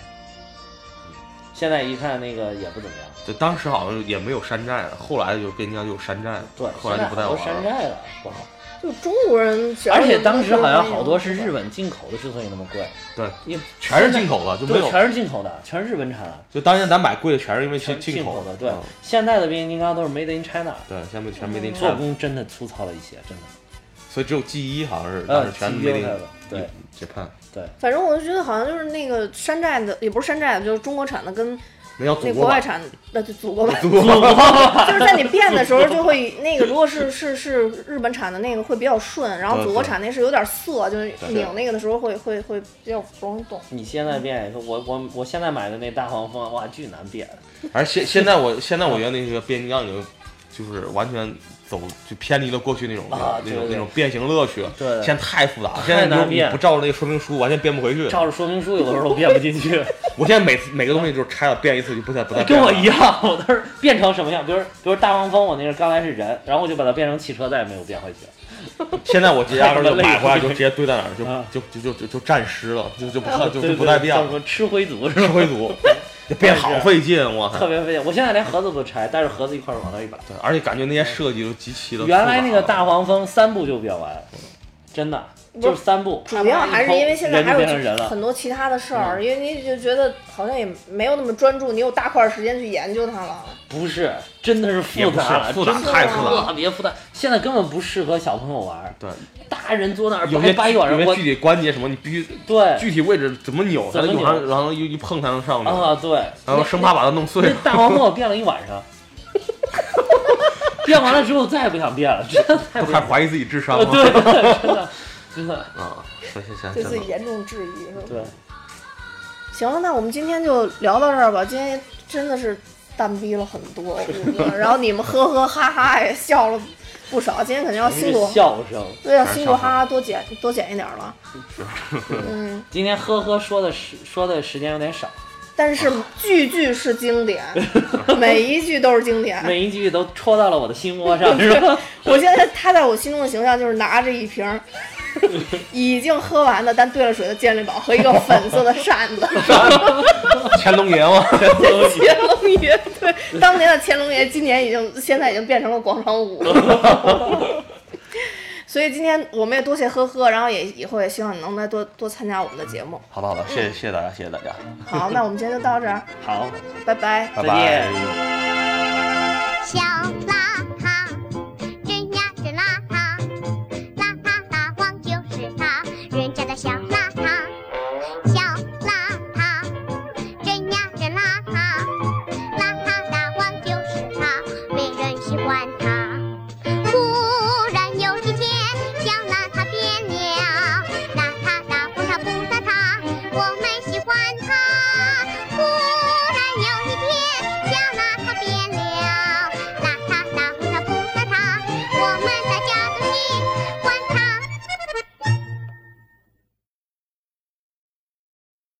嗯现在一看那个也不怎么样，对，当时好像也没有山寨了，后来就边疆就有山寨了，对，后来就不太好玩了。山寨了，不好。就中国人而且当时好像好多是日本进口的，之所以那么贵，对，也全是进口的，就没，有。全是进口的，全是日本产的，就当年咱买贵的，全是因为进进口的。对嗯，现在的变形金刚都是 Made in China，对，现在全 Made in 做 China，做工真的粗糙了一些，真的。所以只有 G 一好像是呃当时全，G1 Made 的 in 对 Japan，对，反正我就觉得好像就是那个山寨的，也不是山寨的，就是中国产的跟那叫那祖国外产，那就祖国版。祖国版，就是在你变的时候，就会那个，如果是是是日本产的那个会比较顺，然后祖国产那是有点涩，就是拧那个的时候会会会比较不容易动。你现在变，我我我现在买的那大黄蜂，哇，巨难变。而现现在我现在我觉得那个变形金刚已经就是完全走就偏离了过去那种啊对对那种那种变形乐趣了。对现在太复杂了，现在你不照着那个说明书完全变不回去。照着说明书，有的时候都变不进去。我现在每次每个东西就是拆了变一次就不再不再变跟我一样，我都是变成什么样？比如比如大黄蜂，我那是刚才是人，然后我就把它变成汽车，再也没有变回去。现在我直接压根儿就买回来就直接堆在那儿，就 啊就就就就就战尸了，就就不就就不再变了。叫什么吃灰族是吧？吃灰族，就 变好费劲，我操！特别费劲。我现在连盒子都拆，带着盒子一块儿往那儿一摆。对，而且感觉那些设计都极其的。原来那个大黄蜂三步就变完，真的就是三步。主要还是因为现在还有。很多其他的事儿，嗯因为你就觉得好像也没有那么专注，你有大块儿时间去研究它了。不是，真的是复杂了，复杂太复杂了特别复杂。现在根本不适合小朋友玩儿，对，大人坐那儿有些掰掰一晚上，我有些具体关节什么，你必须对具体位置怎么扭才能怎么扭然后一一碰才能上去，啊对，然后生怕把它弄碎那。大黄蜂我变了一晚上，变完了之后再也不想变了，真的太怀疑自己智商呃了。对，真的真的啊，行行行，对自己严重质疑是吧？对。行了，那我们今天就聊到这儿吧。今天真的是淡逼了很多，然后你们呵呵哈哈也笑了不少。今天肯定要辛苦，笑声。对啊，辛苦哈哈多减多减一点儿了。嗯，今天呵呵说的时说的时间有点少，但是句句是经典，每一句都是经典。每一句都戳到了我的心窝上，是吧？我现在他在我心中的形象就是拿着一瓶儿 已经喝完的但兑了水的健力宝和一个粉色的扇子。乾隆爷吗，乾隆爷，对，当年的乾隆爷，今年已经现在已经变成了广场舞了。所以今天我们也多谢呵呵，然后也以后也希望你能再多多参加我们的节目。好的好的，谢谢谢谢大家，谢谢大家，好，那我们今天就到这儿，好，拜拜。拜再见拜。